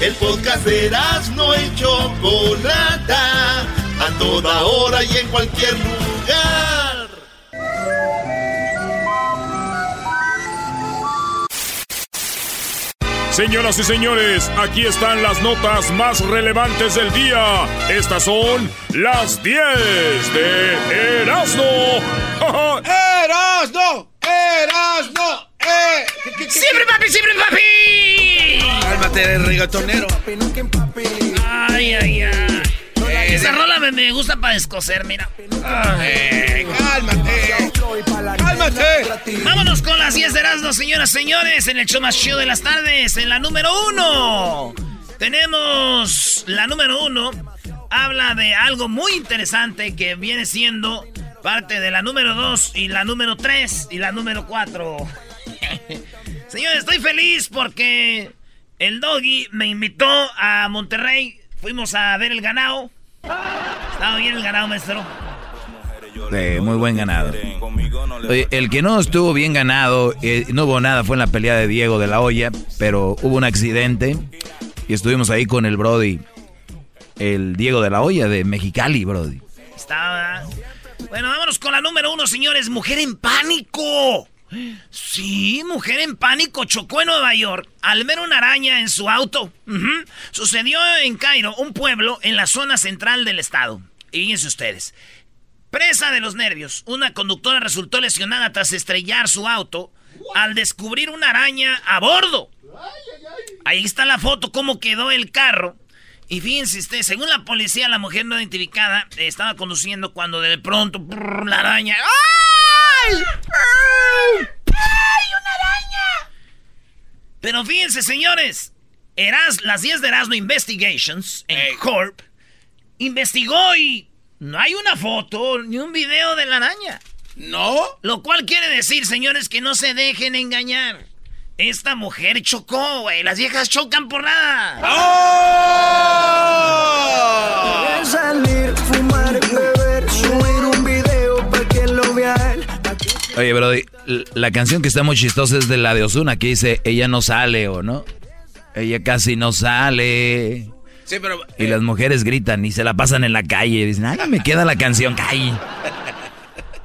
El podcast de no y Chocolata. A toda hora y en cualquier lugar. Señoras y señores, aquí están las notas más relevantes del día. Estas son las 10 de Erasmo. ¡Erasmo! ¡Erasmo! ¡Eh! ¡Siempre papi, siempre papi! Cálmate, reggaetonero. Ay, ay, ay. Esa rola me, gusta para escocer, mira. Eh, cálmate. Cálmate. Vámonos con las 10 de Erasmo, señoras y señores, en el show más chido de las tardes, en la número uno. Tenemos la número uno. Habla de algo muy interesante que viene siendo parte de la número 2 y la número 3 y la número 4. Señores, estoy feliz porque el doggy me invitó a Monterrey. Fuimos a ver el ganado. Estaba bien el ganado, maestro. muy buen ganado. el que no estuvo bien ganado, eh, no hubo nada, fue en la pelea de Diego de la Hoya, pero hubo un accidente y estuvimos ahí con el Brody, el Diego de la Hoya de Mexicali, Brody. Estaba. Bueno, vámonos con la número uno, señores. Mujer en pánico. Sí, mujer en pánico chocó en Nueva York al ver una araña en su auto. Sucedió en Cairo, un pueblo en la zona central del estado. Y fíjense ustedes. Presa de los nervios, una conductora resultó lesionada tras estrellar su auto al descubrir una araña a bordo. Ahí está la foto, cómo quedó el carro. Y fíjense ustedes, según la policía, la mujer no identificada estaba conduciendo cuando de pronto la araña... ¡Ay! ¡Ay! ¡Una araña! Pero fíjense, señores. Eras, las 10 de Erasmo Investigations en Corp investigó y no hay una foto ni un video de la araña. ¿No? Lo cual quiere decir, señores, que no se dejen engañar. Esta mujer chocó, güey. Las viejas chocan por nada. ¡Oh! Salir, fumar, beber, subir un video para que lo vea Oye, Brody, la canción que está muy chistosa es de la de Osuna, que dice, ella no sale o no. Ella casi no sale. Sí, pero... Y las mujeres gritan y se la pasan en la calle. Dicen, ay, me queda la canción, calle.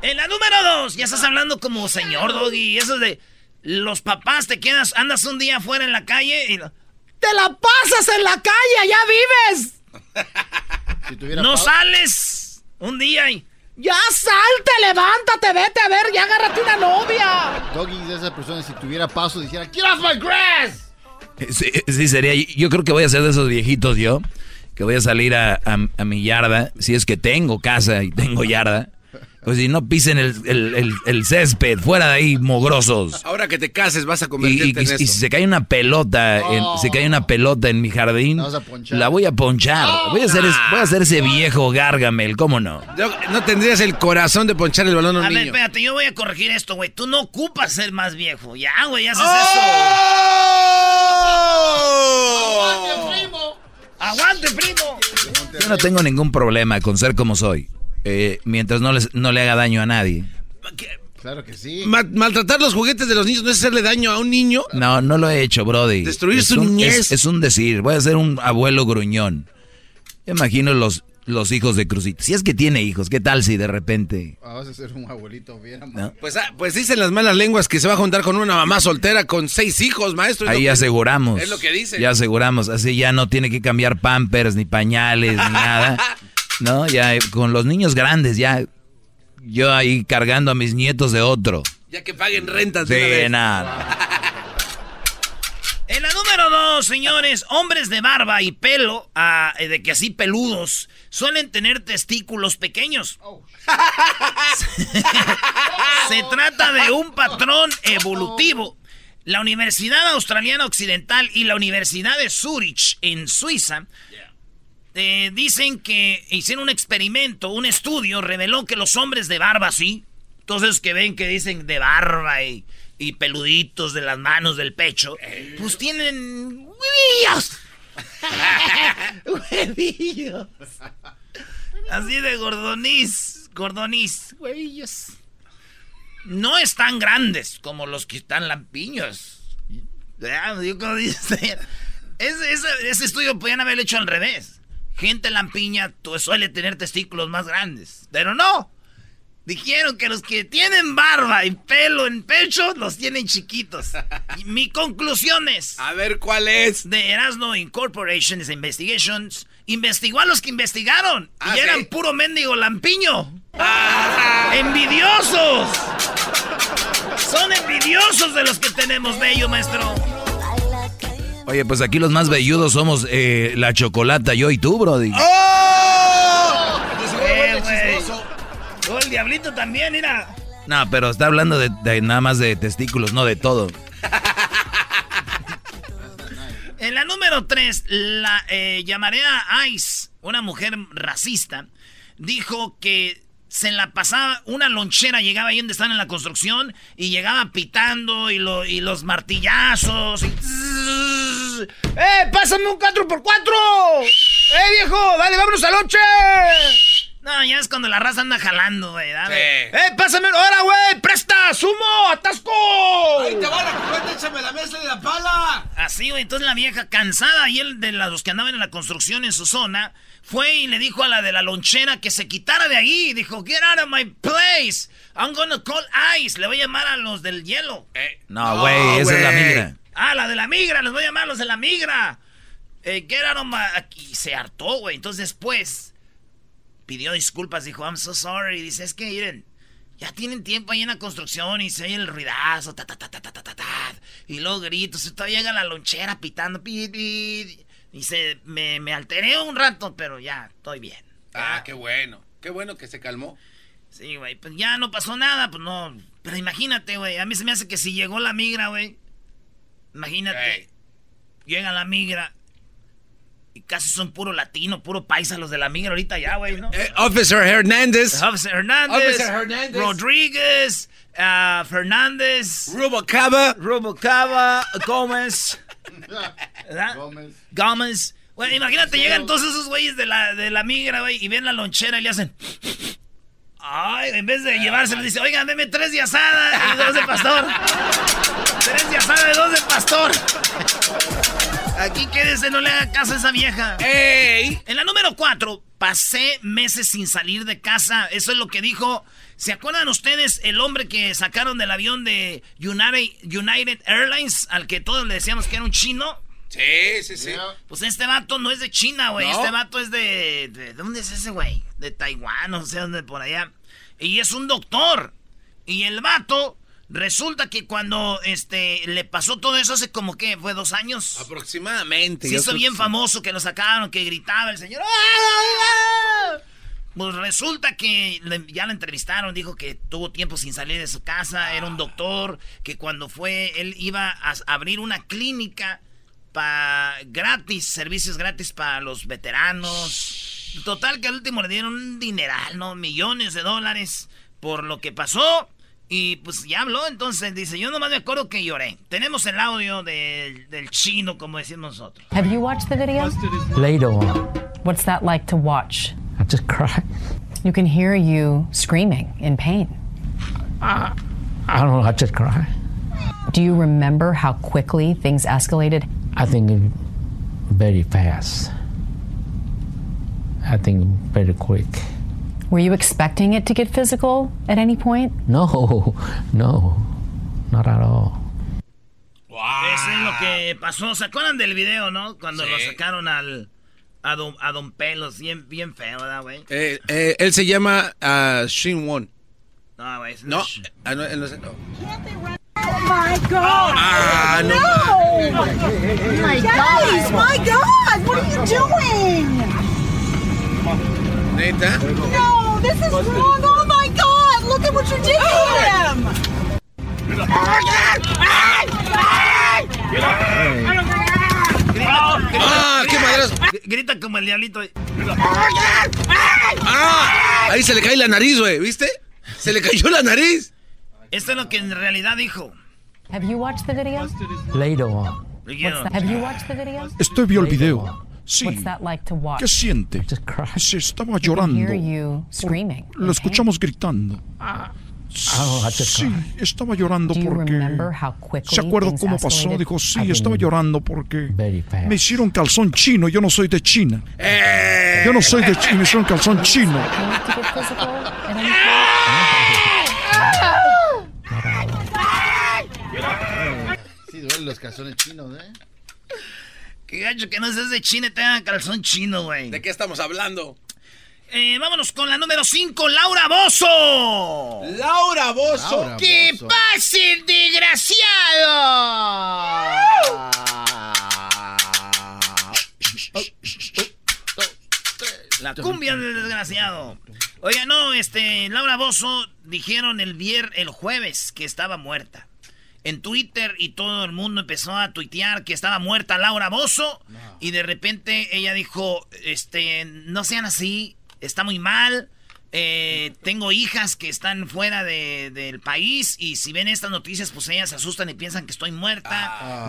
En la número dos, ya estás hablando como señor Doggy. Eso de los papás te quedas, andas un día afuera en la calle y... ¡Te la pasas en la calle! ¡Ya vives! no sales un día y... ¡Ya salte, levántate, vete a ver, ya agárrate una novia! Doggy de esa persona, si tuviera paso, dijera, ¡Get off my grass! Sí, sí, sería. Yo creo que voy a ser de esos viejitos yo, que voy a salir a, a mi yarda, si es que tengo casa y tengo yarda. Pues si no pisen el, césped, fuera de ahí, mogrosos. Ahora que te cases vas a convertirte y, en y, si se cae una pelota, en, se cae una pelota en mi jardín, la voy a ponchar. voy, a hacer, voy a hacer ese viejo Gargamel, ¿cómo no? no tendrías el corazón de ponchar el balón a un a niño. ver, espérate, yo voy a corregir esto, güey. Tú no ocupas ser más viejo. Ya, güey, haces ¡Oh! eso. ¡Aguante, primo! ¡Aguante, primo! Yo no tengo ningún problema con ser como soy. Eh, mientras no, les, no le haga daño a nadie. Claro que sí. maltratar los juguetes de los niños no es hacerle daño a un niño. No, no lo he hecho, Brody. Destruir su niñez. Es, un decir. Voy a ser un abuelo gruñón. Imagino los, los hijos de Cruzito. Si es que tiene hijos, ¿qué tal si de repente. Ah, vas a ser un abuelito bien. Pues, ah, pues dicen las malas lenguas que se va a juntar con una mamá soltera con seis hijos, maestro. Ahí aseguramos. Es lo que dicen. Ya aseguramos. Así ya no tiene que cambiar pampers, ni pañales, ni nada. No, ya con los niños grandes, ya. Yo ahí cargando a mis nietos de otro. Ya que paguen rentas. De nada. En la número dos, señores, hombres de barba y pelo, ah, eh, de que así peludos, suelen tener testículos pequeños. Se trata de un patrón evolutivo. La Universidad Australiana Occidental y la Universidad de Zurich, en Suiza, eh, dicen que hicieron un experimento, un estudio, reveló que los hombres de barba, sí, entonces que ven que dicen de barba y, y peluditos de las manos, del pecho, pues tienen huevillos. huevillos. Así de gordoniz, gordoniz, huevillos. No están grandes como los que están lampiños. Ese, ese, ese estudio podían haber hecho al revés. Gente lampiña suele tener testículos más grandes. Pero no. Dijeron que los que tienen barba y pelo en pecho los tienen chiquitos. mi conclusión es. A ver cuál es. De Erasmo Incorporation's Investigations. Investigó a los que investigaron. y Ah, eran ¿sí? puro mendigo lampiño. ¡Envidiosos! Son envidiosos de los que tenemos, bello maestro. Oye, pues aquí los más velludos somos eh, la chocolata, yo y tú, Brody. ¡Oh! Eh, güey. Oh, el diablito también, mira. No, pero está hablando de, de nada más de testículos, no de todo. En la número 3, la eh, Yamarea Ice, una mujer racista, dijo que se la pasaba, una lonchera llegaba ahí donde están en la construcción y llegaba pitando y, lo- y los martillazos. y- ¡Eh, pásame un 4x4! ¡Eh, viejo! ¡Dale, vámonos a lonche! No, ya es cuando la raza anda jalando, güey. dale. Sí. ¡Eh, pásame! ¡Ahora, güey! ¡Presta! ¡Sumo! ¡Atasco! Ahí te va la cubeta, échame la mesa y la pala. Así, güey. Entonces la vieja, cansada y él de los que andaban en la construcción en su zona, fue y le dijo a la de la lonchera que se quitara de ahí. Dijo, get out of my place. I'm gonna call ICE. Le voy a llamar a los del hielo. No, güey, esa es la migra. Ah, la de la migra. Les voy a llamar a los de la migra. Eh, get out of my... Y se hartó, güey. Entonces después pidió disculpas. Dijo, I'm so sorry. Dice, es que miren... Ya tienen tiempo ahí en la construcción y se oye el ruidazo, ta, ta, ta, ta, ta, ta, ta, ta, y luego gritos, y todavía llega la lonchera pitando, pit, pit, y se, me, me alteré un rato, pero ya, estoy bien. Ah, qué bueno. Qué bueno que se calmó. Sí, güey, pues ya no pasó nada, pues no, pero imagínate, güey, a mí se me hace que si llegó la migra, güey, imagínate, Ey. llega la migra, y casi son puro latino, puro paisa los de la migra ahorita ya, güey, ¿no? Eh, Officer Hernández. Officer Hernández, Officer Hernández. Rodríguez, ah, Fernández, Rubocaba. Rubalcaba, Gómez, ¿verdad? Gómez. Gómez. Güey, imagínate, llegan todos esos güeyes de la, de la migra, güey, y ven la lonchera y le hacen... Ay, en vez de llevárselo, dice, oigan, deme tres de asada y dos de pastor. tres de asada y dos de pastor. Aquí quédese, no le haga caso a esa vieja. ¡Ey! En la número 4, pasé meses sin salir de casa. Eso es lo que dijo. ¿Se acuerdan ustedes el hombre que sacaron del avión de United, United Airlines, al que todos le decíamos que era un chino? Sí, sí, sí. Pues este vato no es de China, güey. ¿No? Este vato es de, de- ¿Dónde es ese güey? De Taiwán, no sé dónde por allá. Y es un doctor. Y el vato, resulta que cuando este le pasó todo eso hace como que fue dos años. Aproximadamente. Se hizo bien sí. famoso que lo sacaron, que gritaba el señor. ¡Ah! Pues resulta que le- ya lo entrevistaron, dijo que tuvo tiempo sin salir de su casa, era un doctor, que cuando fue, él iba a abrir una clínica para gratis, servicios gratis para los veteranos. Total que al último le dieron un dineral, ¿no? Millones de dólares por lo que pasó. Y pues ya habló, entonces dice, yo nomás me acuerdo que lloré. Tenemos el audio del, del chino, como decimos nosotros. Have you watched the video? Later on, What's that like to watch? I just cried. You can hear you screaming in pain. I don't know, I just cried. Do you remember how quickly things escalated? I think very fast. I think very quick. Were you expecting it to get physical at any point? No, no, not at all. Eso es lo que pasó. ¿Se acuerdan del video, no? Cuando Sí. lo sacaron al, A Don, a don Pelos, bien, bien feo, ¿verdad, güey? Eh, eh, él se llama uh, Shin Won. No, güey. No, ah, no, él no sé. No. Oh my God! Ah, no. Oh my Guys, my God! What are you doing? ¿Neta? No, this is wrong. Oh my God! Look at what you did to him. ¡Ah, qué madrazo! Grita como el diablito. ¡Ah! Ahí se le cae la nariz, güey, ¿viste? Se le cayó la nariz. Esto es lo que en realidad dijo. Have you watched the video? Later on. What's that? Have you watched the video? Este vio el video. Sí. What's that like to watch? ¿Qué siente? Se estaba llorando. hear you screaming. Lo escuchamos gritando. Oh, I just Sí, estaba llorando porque... remember how quickly ¿Se acuerda cómo pasó? Dijo, sí, estaba llorando porque me hicieron calzón chino. Yo no soy de China. Yo no soy de China, me hicieron calzón chino. To get physical at any Sí, duelen los calzones chinos, ¿eh? Qué gacho que no seas de China y te hagan calzón chino, güey. ¿De qué estamos hablando? Eh, vámonos con la número 5, Laura Bozo. Laura Bozo. Laura ¡Que Bozo. pase el desgraciado! La cumbia del desgraciado. Oiga, no, este, Laura Bozo dijeron el vier, el jueves que estaba muerta. En Twitter y todo el mundo empezó a tuitear que estaba muerta Laura Bozo. Y de repente ella dijo, este, no sean así, está muy mal. eh, tengo hijas que están fuera de- del país y si ven estas noticias, pues ellas se asustan y piensan que estoy muerta.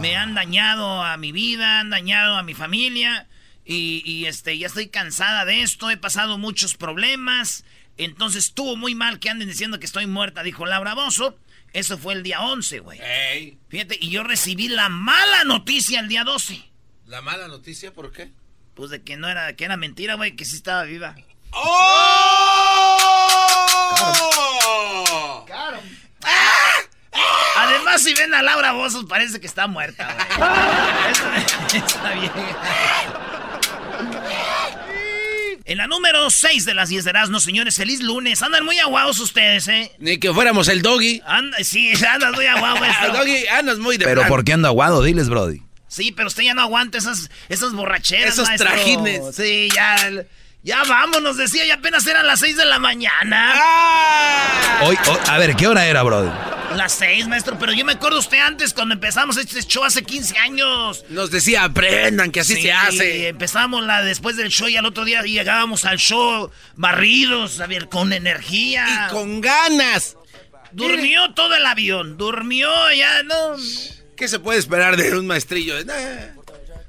Me han dañado a mi vida, han dañado a mi familia. Y, y, este, ya estoy cansada de esto, he pasado muchos problemas. Entonces estuvo muy mal que anden diciendo que estoy muerta, dijo Laura Bozo. Eso fue el día 11, güey. Ey, Fíjate, y yo recibí la mala noticia el día 12. la mala noticia, ¿por qué? Pues de que no era, que era mentira, güey, que sí estaba viva. ¡Oh! Además, si ven a Laura Bozos, parece que está muerta, güey. Está bien. En la número 6 de las 10 de Erasmo, señores, feliz lunes. Andan muy aguados ustedes, ¿eh? Ni que fuéramos el doggy. Anda, sí, andan muy aguados. El doggy andas muy de Pero plan. ¿por qué ando aguado? Diles, Brody. Sí, pero usted ya no aguanta esas, esas borracheras, Esos maestro. trajines. Sí, ya, ya vámonos, decía, ya apenas eran las 6 de la mañana. ¡Ah! Hoy, hoy- a ver, ¿qué hora era, Brody? Las 6, maestro, pero yo me acuerdo usted antes cuando empezamos este show hace 15 años. Nos decía, aprendan que así Sí, se hace. Empezamos la, después del show y al otro día llegábamos al show barridos, a ver, con energía. Y con ganas. Durmió todo el avión, durmió ya, no. ¿Qué se puede esperar de un maestrillo? Nah.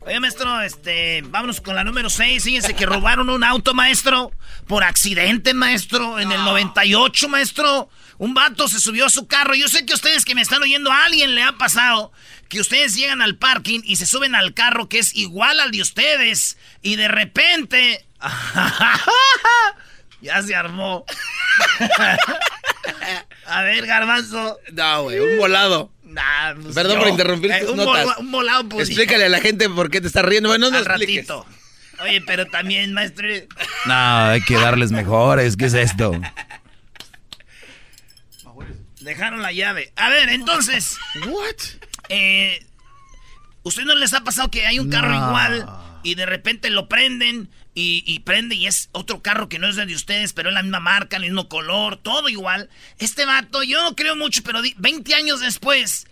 Oye, maestro, este, vámonos con la número 6. Fíjense que robaron un auto, maestro, por accidente, maestro, en el 98, maestro. Un vato se subió a su carro. Yo sé que ustedes que me están oyendo, a alguien le ha pasado que ustedes llegan al parking y se suben al carro que es igual al de ustedes y de repente... ya se armó. a ver, garbanzo. No, güey, un volado. Nah, pues Perdón yo. por interrumpir Eh, un notas. un pues, Explícale a la gente por qué te estás riendo. Bueno, no al ratito. Oye, pero también, maestro. No, hay que darles mejores. ¿Qué es esto? Dejaron la llave. A ver, entonces. What? Eh, ¿Usted no les ha pasado que hay un carro No. igual y de repente lo prenden y, y prende y es otro carro que no es de ustedes, pero es la misma marca, el mismo color, todo igual? Este vato, yo no creo mucho, pero di- 20 años después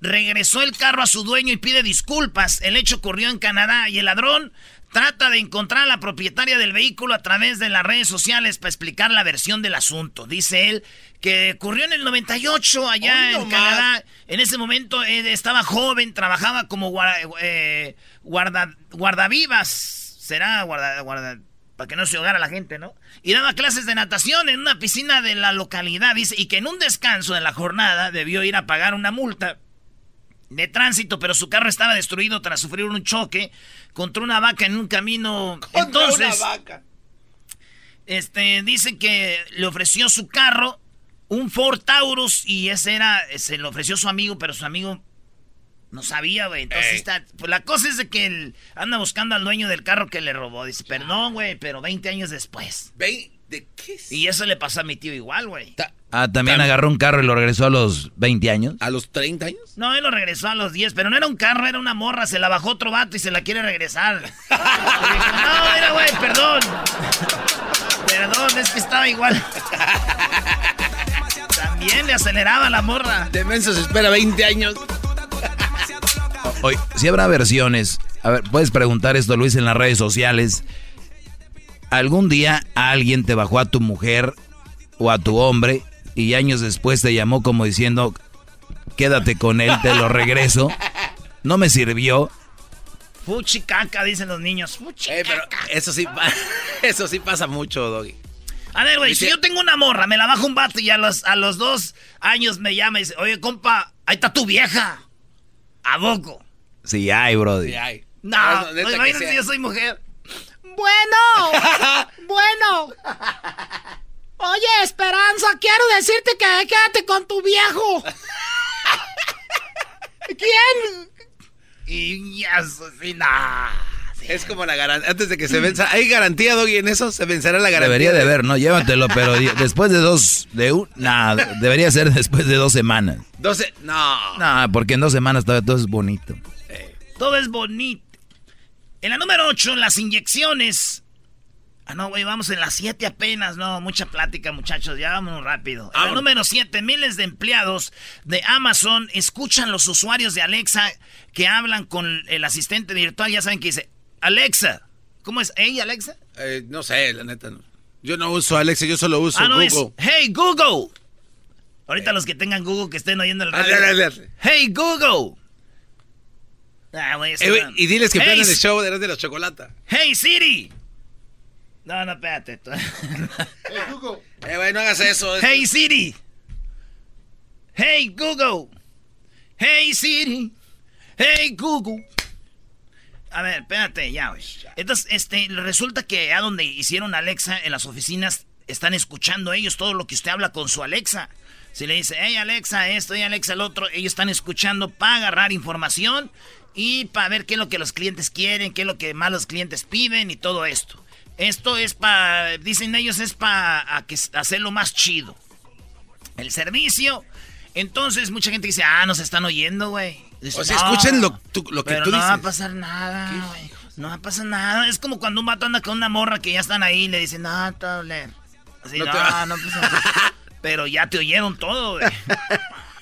regresó el carro a su dueño y pide disculpas. El hecho ocurrió en Canadá y el ladrón trata de encontrar a la propietaria del vehículo a través de las redes sociales para explicar la versión del asunto. Dice él que ocurrió en el 98 allá Hoy en nomás. Canadá. En ese momento eh, estaba joven, trabajaba como guarda, eh, guarda- guardavivas. Será guarda, guarda- para que no se ahogara la gente, ¿no? Y daba clases de natación en una piscina de la localidad, dice, y que en un descanso de la jornada debió ir a pagar una multa de tránsito, pero su carro estaba destruido tras sufrir un choque contra una vaca en un camino. Contra Entonces, una vaca. este, dice que le ofreció su carro, un Ford Taurus, y ese era, se lo ofreció su amigo, pero su amigo No sabía, güey. Entonces está. Pues la cosa es de que él anda buscando al dueño del carro que le robó. Dice, perdón, güey, pero 20 años después. ¿Ve? ¿De qué? Y eso le pasó a mi tío igual, güey. Ah, también agarró un carro y lo regresó a los 20 años. ¿A los 30 años? No, él lo regresó a los 10, pero no era un carro, era una morra. Se la bajó otro vato y se la quiere regresar. Dijo, no, mira, güey, perdón. Perdón, es que estaba igual. También le aceleraba la morra. De menso se espera 20 años. Oye, si habrá versiones, a ver, puedes preguntar esto, Luis, en las redes sociales. ¿Algún día alguien te bajó a tu mujer o a tu hombre y años después te llamó como diciendo, quédate con él, te lo regreso? No me sirvió. Fuchi caca, dicen los niños. Fuchi Eh, pero eso sí, eso sí pasa mucho, Doggy. A ver, güey, si yo tengo una morra, me la bajo un vato y a los, a los dos años me llama y dice, oye, compa, ahí está tu vieja. ¿A poco? Sí, ay, brody. No, No, neta que imagínate sea. si yo soy mujer. Bueno, bueno. Oye, Esperanza, quiero decirte que quédate con tu viejo. ¿Quién? Y ya, sí, no. Es como la garantía. Antes de que se venza. ¿Hay garantía, Doggy, en eso? ¿Se vencerá la garantía? Debería de haber, ¿no? Llévatelo, pero después de dos, de un, nah, debería ser después de dos semanas. 12. No. No, porque en dos semanas todavía todo es bonito. Todo es bonito. En la número 8, las inyecciones. Ah, no, güey, vamos en la 7 apenas. No, mucha plática, muchachos. Ya vámonos rápido. En la número 7, miles de empleados de Amazon escuchan los usuarios de Alexa que hablan con el asistente virtual. Ya saben que dice, Alexa. ¿Cómo es? ¿Ey, Alexa? Eh, no sé, la neta no. Yo no uso Alexa, yo solo uso ah, no, es, Google. Hey, Google. Ahorita los que tengan Google que estén oyendo el radio. Dale, dale. Hey, Google. Ah, güey, Eh, y diles que Hey, planen el show de de la chocolata. Hey Siri. No, no, espérate. Eh, güey, no hagas eso. es- hey Siri. Hey Google. Hey Siri. Hey Google. A ver, espérate, ya, güey. Entonces, este, resulta que a donde hicieron Alexa en las oficinas están escuchando ellos todo lo que usted habla con su Alexa. Si le dice, hey Alexa, esto, hey Alexa, el otro, ellos están escuchando para agarrar información y para ver qué es lo que los clientes quieren, qué es lo que más los clientes piden y todo esto. Esto es para, dicen ellos, es para hacerlo más chido. El servicio. Entonces, mucha gente dice, ah, nos están oyendo, güey. O sea, "No, escuchen lo, tú- lo que pero tú no dices. va a pasar nada, güey. No va a pasar nada. Es como cuando un vato anda con una morra que ya están ahí y le dicen, no, te va a doler". Así, No no, te no pasa nada. Pero ya te oyeron todo, güey.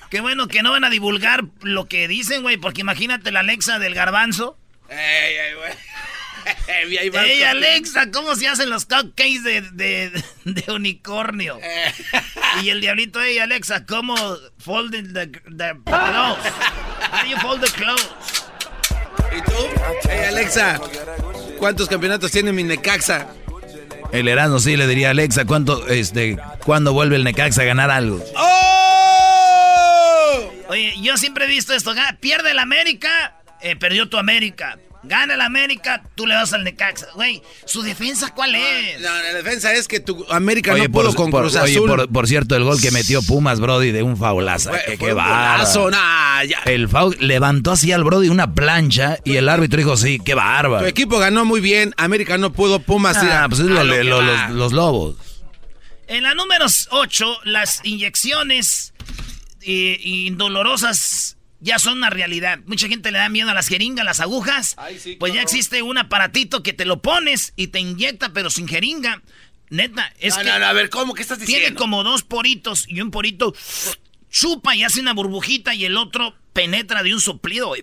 Qué bueno que no van a divulgar lo que dicen, güey, porque imagínate la Alexa del garbanzo. Ey, ey, güey. Ey, ahí vas ¡Ey, con- Alexa! ¿Cómo se hacen los cupcakes de, de, de unicornio? Eh. Y el diablito, ¡Ey, Alexa! ¿Cómo fold the, the clothes? How do you fold the clothes? ¿Y tú? Ey, Alexa, ¿cuántos campeonatos tiene mi Necaxa? El Erasmo sí le diría a Alexa, ¿cuánto, este, ¿cuándo vuelve el Necaxa a ganar algo? ¡Oh! Oye, yo siempre he visto esto. ga- Pierde el América, eh, perdió tu América. Gana el América, tú le vas al Necaxa. Güey, ¿su defensa cuál es? No, la defensa es que tu América Oye, no pudo por, con por- Cruz oye, Azul. por, por cierto, el gol que metió Pumas, Brody, de un faulaza. Fue- que fue qué un nah, ya. El foul levantó así al Brody una plancha y el árbitro dijo, sí, qué Tu bárbaro. equipo ganó muy bien, América no pudo, Pumas Ah, pues es lo- lo lo- los, los lobos. En la número 8, las inyecciones eh, indolorosas ya son una realidad. Mucha gente le da miedo a las jeringas, las agujas. pues ya existe un aparatito que te lo pones y te inyecta, pero sin jeringa. Neta, es No, que no, no, a ver, ¿cómo? ¿Qué estás tiene diciendo? como dos poritos y un porito chupa y hace una burbujita y el otro penetra de un soplido.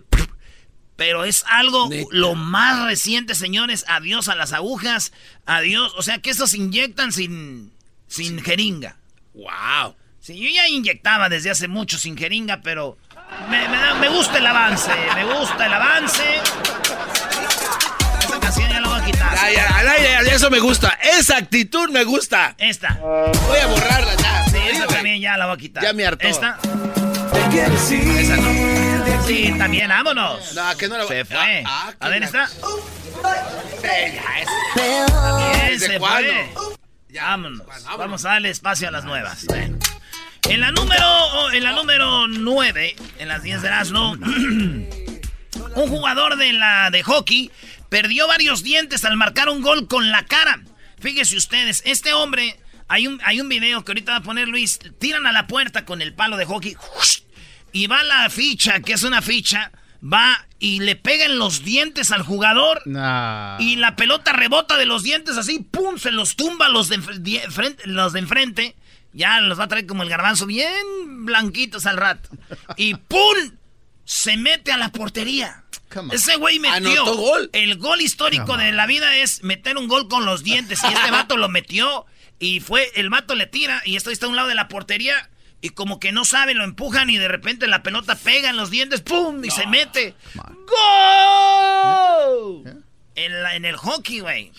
Pero es algo Neta. lo más reciente, señores. Adiós a las agujas. Adiós. O sea que estos se inyectan sin, sin jeringa. Wow. Sí, yo ya inyectaba desde hace mucho sin jeringa, pero me, me da- me gusta el avance. Me gusta el avance. Esa canción ya la voy a quitar. Ya, ya, al aire, ya, eso me gusta. Esa actitud me gusta. Esta. Voy a borrarla ya. Sí, Sí, esta también ya la voy a quitar. Ya me hartó. Esta. Esa no. Sí, también, vámonos. No, que no la voy Se fue. Ah, ah, a ver, que esta. Ya, También ¿Desde se cuándo? fue. Vámonos. Vamos a darle espacio a las nuevas. Bueno. En la número, en la número 9, en las 10 de Erasmo, un jugador de la de hockey perdió varios dientes al marcar un gol con la cara. Fíjense ustedes, este hombre, hay un, hay un video que ahorita va a poner Luis, tiran a la puerta con el palo de hockey y va la ficha, que es una ficha, va y le pegan los dientes al jugador y la pelota rebota de los dientes así, ¡pum! Se los tumba los de, enfrente, los de enfrente. Ya los va a traer como el garbanzo bien blanquitos al rato. Y ¡pum! Se mete a la portería. Ese güey metió gol. El gol histórico de la vida es meter un gol con los dientes. Y este vato lo metió. Y fue, el vato le tira y esto está a un lado de la portería. Y como que no sabe, lo empujan y de repente la pelota pega en los dientes, ¡pum! Y se mete. ¡Gol! En, en el hockey, güey.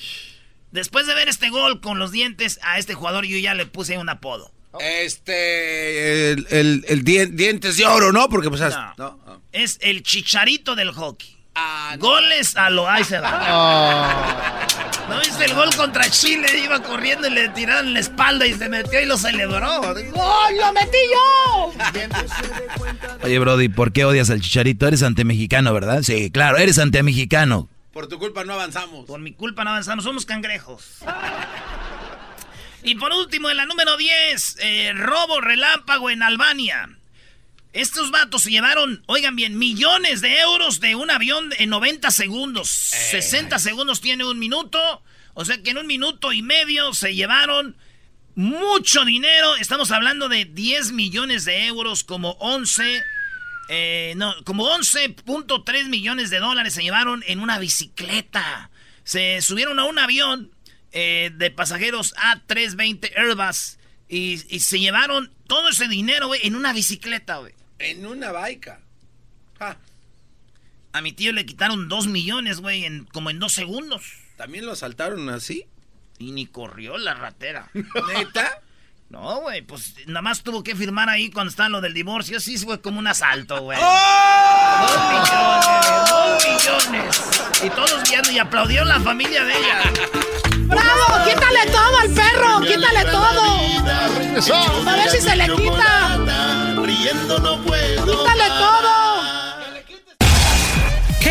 Después de ver este gol con los dientes, a este jugador yo ya le puse un apodo. Este. El, dientes de oro, ¿no? Porque pues. No. Es el chicharito del hockey. Ah, Goles a lo ahí se va. ¿No viste el gol contra Chile? Iba corriendo y le tiraron la espalda y se metió y lo celebró. ¡Gol! ¡Lo metí yo! Oye, Brody, ¿por qué odias al chicharito? Eres antemexicano, ¿verdad? Sí, claro, eres antemexicano. Por tu culpa no avanzamos. Por mi culpa no avanzamos, somos cangrejos. y por último, en la número 10, eh, robo relámpago en Albania. Estos vatos se llevaron, oigan bien, millones de euros de un avión en 90 segundos. 60 segundos tiene un minuto. O sea que en un minuto y medio se llevaron mucho dinero. Estamos hablando de 10 millones de euros, como 11, eh, no, como 11.3 millones de dólares se llevaron en una bicicleta. Se subieron a un avión eh, de pasajeros A320 Airbus y, y, se llevaron todo ese dinero, güey, en una bicicleta, güey. En una baica. A mi tío le quitaron dos millones, güey, en, como en dos segundos. ¿También lo asaltaron así? Y ni corrió la ratera. ¿Neta? Güey, pues nada más tuvo que firmar ahí cuando estaba lo del divorcio. Sí, fue como un asalto, güey. ¡Oh! Dos millones, dos millones. Y todos viendo y aplaudieron la familia de ella. ¡Bravo! ¡Quítale todo al perro! ¡Quítale todo! A ver si se le quita. ¡Quítale todo!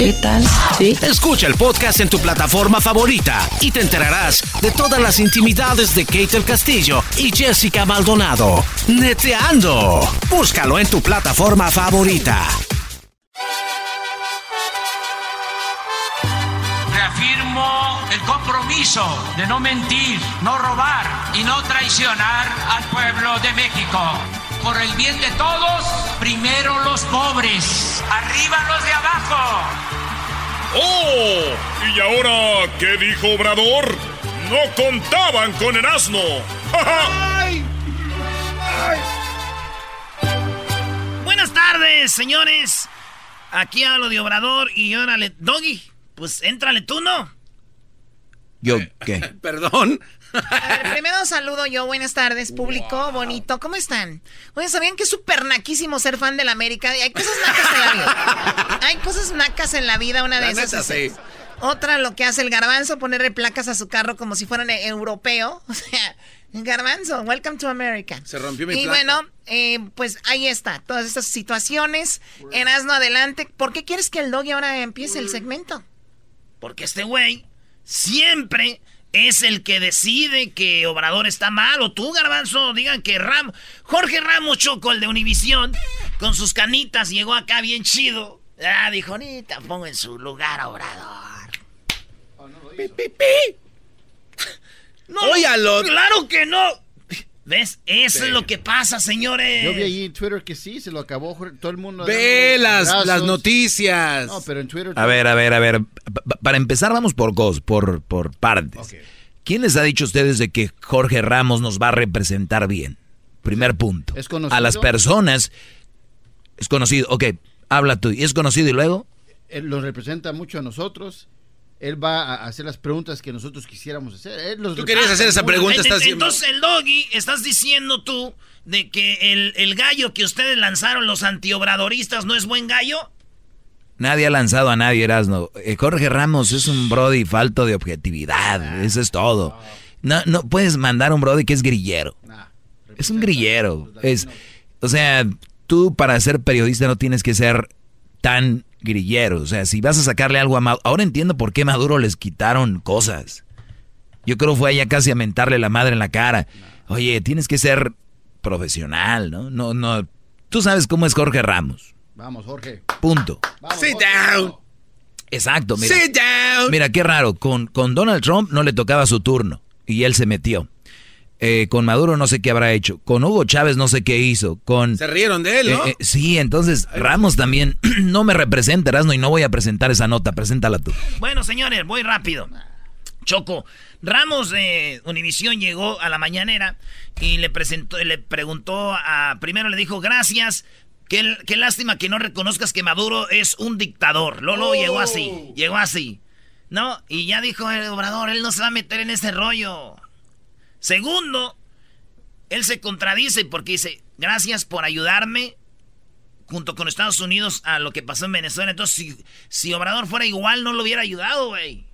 ¿Qué tal? ¿Sí? Escucha el podcast en tu plataforma favorita y te enterarás de todas las intimidades de Kate el Castillo y Jessica Maldonado. Neteando. Búscalo en tu plataforma favorita. Reafirmo el compromiso de no mentir, no robar y no traicionar al pueblo de México por el bien de todos, primero los pobres, arriba los de abajo. ¡Oh! ¿Y ahora qué dijo Obrador? No contaban con el asno. ¡Ay! Buenas tardes, señores. Aquí hablo de Obrador y órale, Doggy, pues éntrale tú, ¿no? ¿Yo qué? Perdón. A ver, primero saludo yo, buenas tardes, público, bonito, ¿cómo están? Oye, ¿sabían que es súper naquísimo ser fan de la América? Hay cosas nacas en la vida. Hay cosas nacas en la vida, una de esas. Otra, lo que hace el garbanzo, ponerle placas a su carro como si fueran europeo. O sea, garbanzo, welcome to America. Se rompió mi Y bueno, eh, pues ahí está, todas estas situaciones. En Asno, adelante. ¿Por qué quieres que el doggy ahora empiece el segmento? Porque este güey siempre es el que decide que Obrador está mal. O tú, Garbanzo, digan que Ram Jorge Ramos Choco, el de Univisión, con sus canitas, llegó acá bien chido. Ah, dijo, Nita, pongo en su lugar a Obrador. pi, pi, pi. No, claro que no. ¿Ves? Eso es lo que pasa, señores. Yo vi ahí en Twitter que sí, se lo acabó todo el mundo. Ve las, las noticias. No, pero en Twitter... A ver, a ver, a ver. Para empezar, vamos por cos, por, por partes. ¿Quién les ha dicho a ustedes de que Jorge Ramos nos va a representar bien? Primer punto. ¿Es conocido? A las personas... Es conocido. Ok, habla tú. ¿Y es conocido y luego? Él los representa mucho a nosotros él va a hacer las preguntas que nosotros quisiéramos hacer. tú querías hacer esa pregunta, estás Entonces, el doggy, estás diciendo tú de que el, el gallo que ustedes lanzaron, los antiobradoristas, no es buen gallo. Nadie ha lanzado a nadie, Erasno. Eh, Jorge Ramos es un Brody falto de objetividad. Eso es todo. No, no puedes mandar a un Brody que es grillero. Es un grillero. Es, o sea, tú para ser periodista no tienes que ser tan grillero. O sea, si vas a sacarle algo a Maduro. Ahora entiendo por qué Maduro les quitaron cosas. Yo creo que fue allá casi a mentarle la madre en la cara. Oye, tienes que ser profesional, ¿no? No, no. Tú sabes cómo es Jorge Ramos. Vamos, Jorge. Punto. Sit down. Exacto, mira. Sit down. Mira, qué raro. Con, con Donald Trump no le tocaba su turno. Y él se metió. Eh, con Maduro no sé qué habrá hecho. Con Hugo Chávez no sé qué hizo. Con, Se rieron de él, ¿no? Eh, eh, sí, entonces Ramos también no me representa, Erasmo, y no voy a presentar esa nota. Preséntala tú. Bueno, señores, voy rápido. Choco, Ramos de Univisión llegó a la mañanera y le presentó, le preguntó a, primero le dijo gracias, qué, qué lástima que no reconozcas que Maduro es un dictador. Lolo llegó así, llegó así, ¿no? Y ya dijo el obrador, él no se va a meter en ese rollo. Segundo, él se contradice porque dice, gracias por ayudarme junto con Estados Unidos a lo que pasó en Venezuela. Entonces, si, si Obrador fuera igual, no lo hubiera ayudado, güey.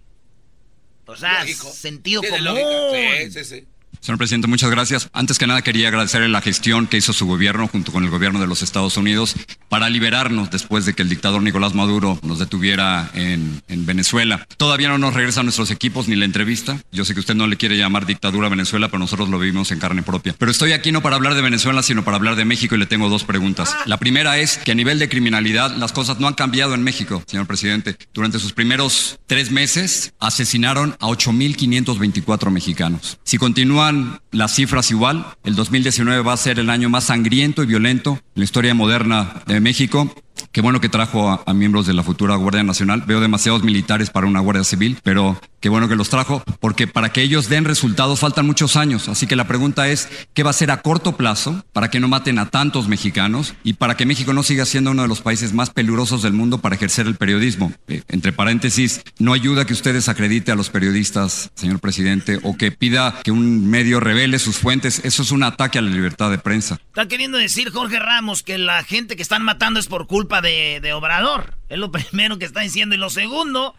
O sea, sentido común. Sí, sí, sí. Señor presidente, muchas gracias. Antes que nada quería agradecerle la gestión que hizo su gobierno junto con el gobierno de los Estados Unidos para liberarnos después de que el dictador Nicolás Maduro nos detuviera en, Venezuela. Todavía no nos regresan nuestros equipos ni la entrevista. Yo sé que usted no le quiere llamar dictadura a Venezuela, pero nosotros lo vivimos en carne propia. Pero estoy aquí no para hablar de Venezuela, sino para hablar de México y le tengo dos preguntas. La primera es que a nivel de criminalidad las cosas no han cambiado en México, señor presidente. Durante sus primeros tres meses asesinaron a 8.524 mexicanos. Si continúan las cifras igual. El 2019 va a ser el año más sangriento y violento en la historia moderna de México. Qué bueno que trajo a, miembros de la futura Guardia Nacional. Veo demasiados militares para una Guardia Civil, pero qué bueno que los trajo, porque para que ellos den resultados faltan muchos años. Así que la pregunta es, ¿qué va a hacer a corto plazo para que no maten a tantos mexicanos y para que México no siga siendo uno de los países más peligrosos del mundo para ejercer el periodismo? Eh, entre paréntesis, no ayuda que ustedes acredite a los periodistas, señor presidente, o que pida que un medio revele sus fuentes. Eso es un ataque a la libertad de prensa. Está queriendo decir Jorge Ramos que la gente que están matando es por culpa de, de Obrador. Es lo primero que está diciendo. Y lo segundo,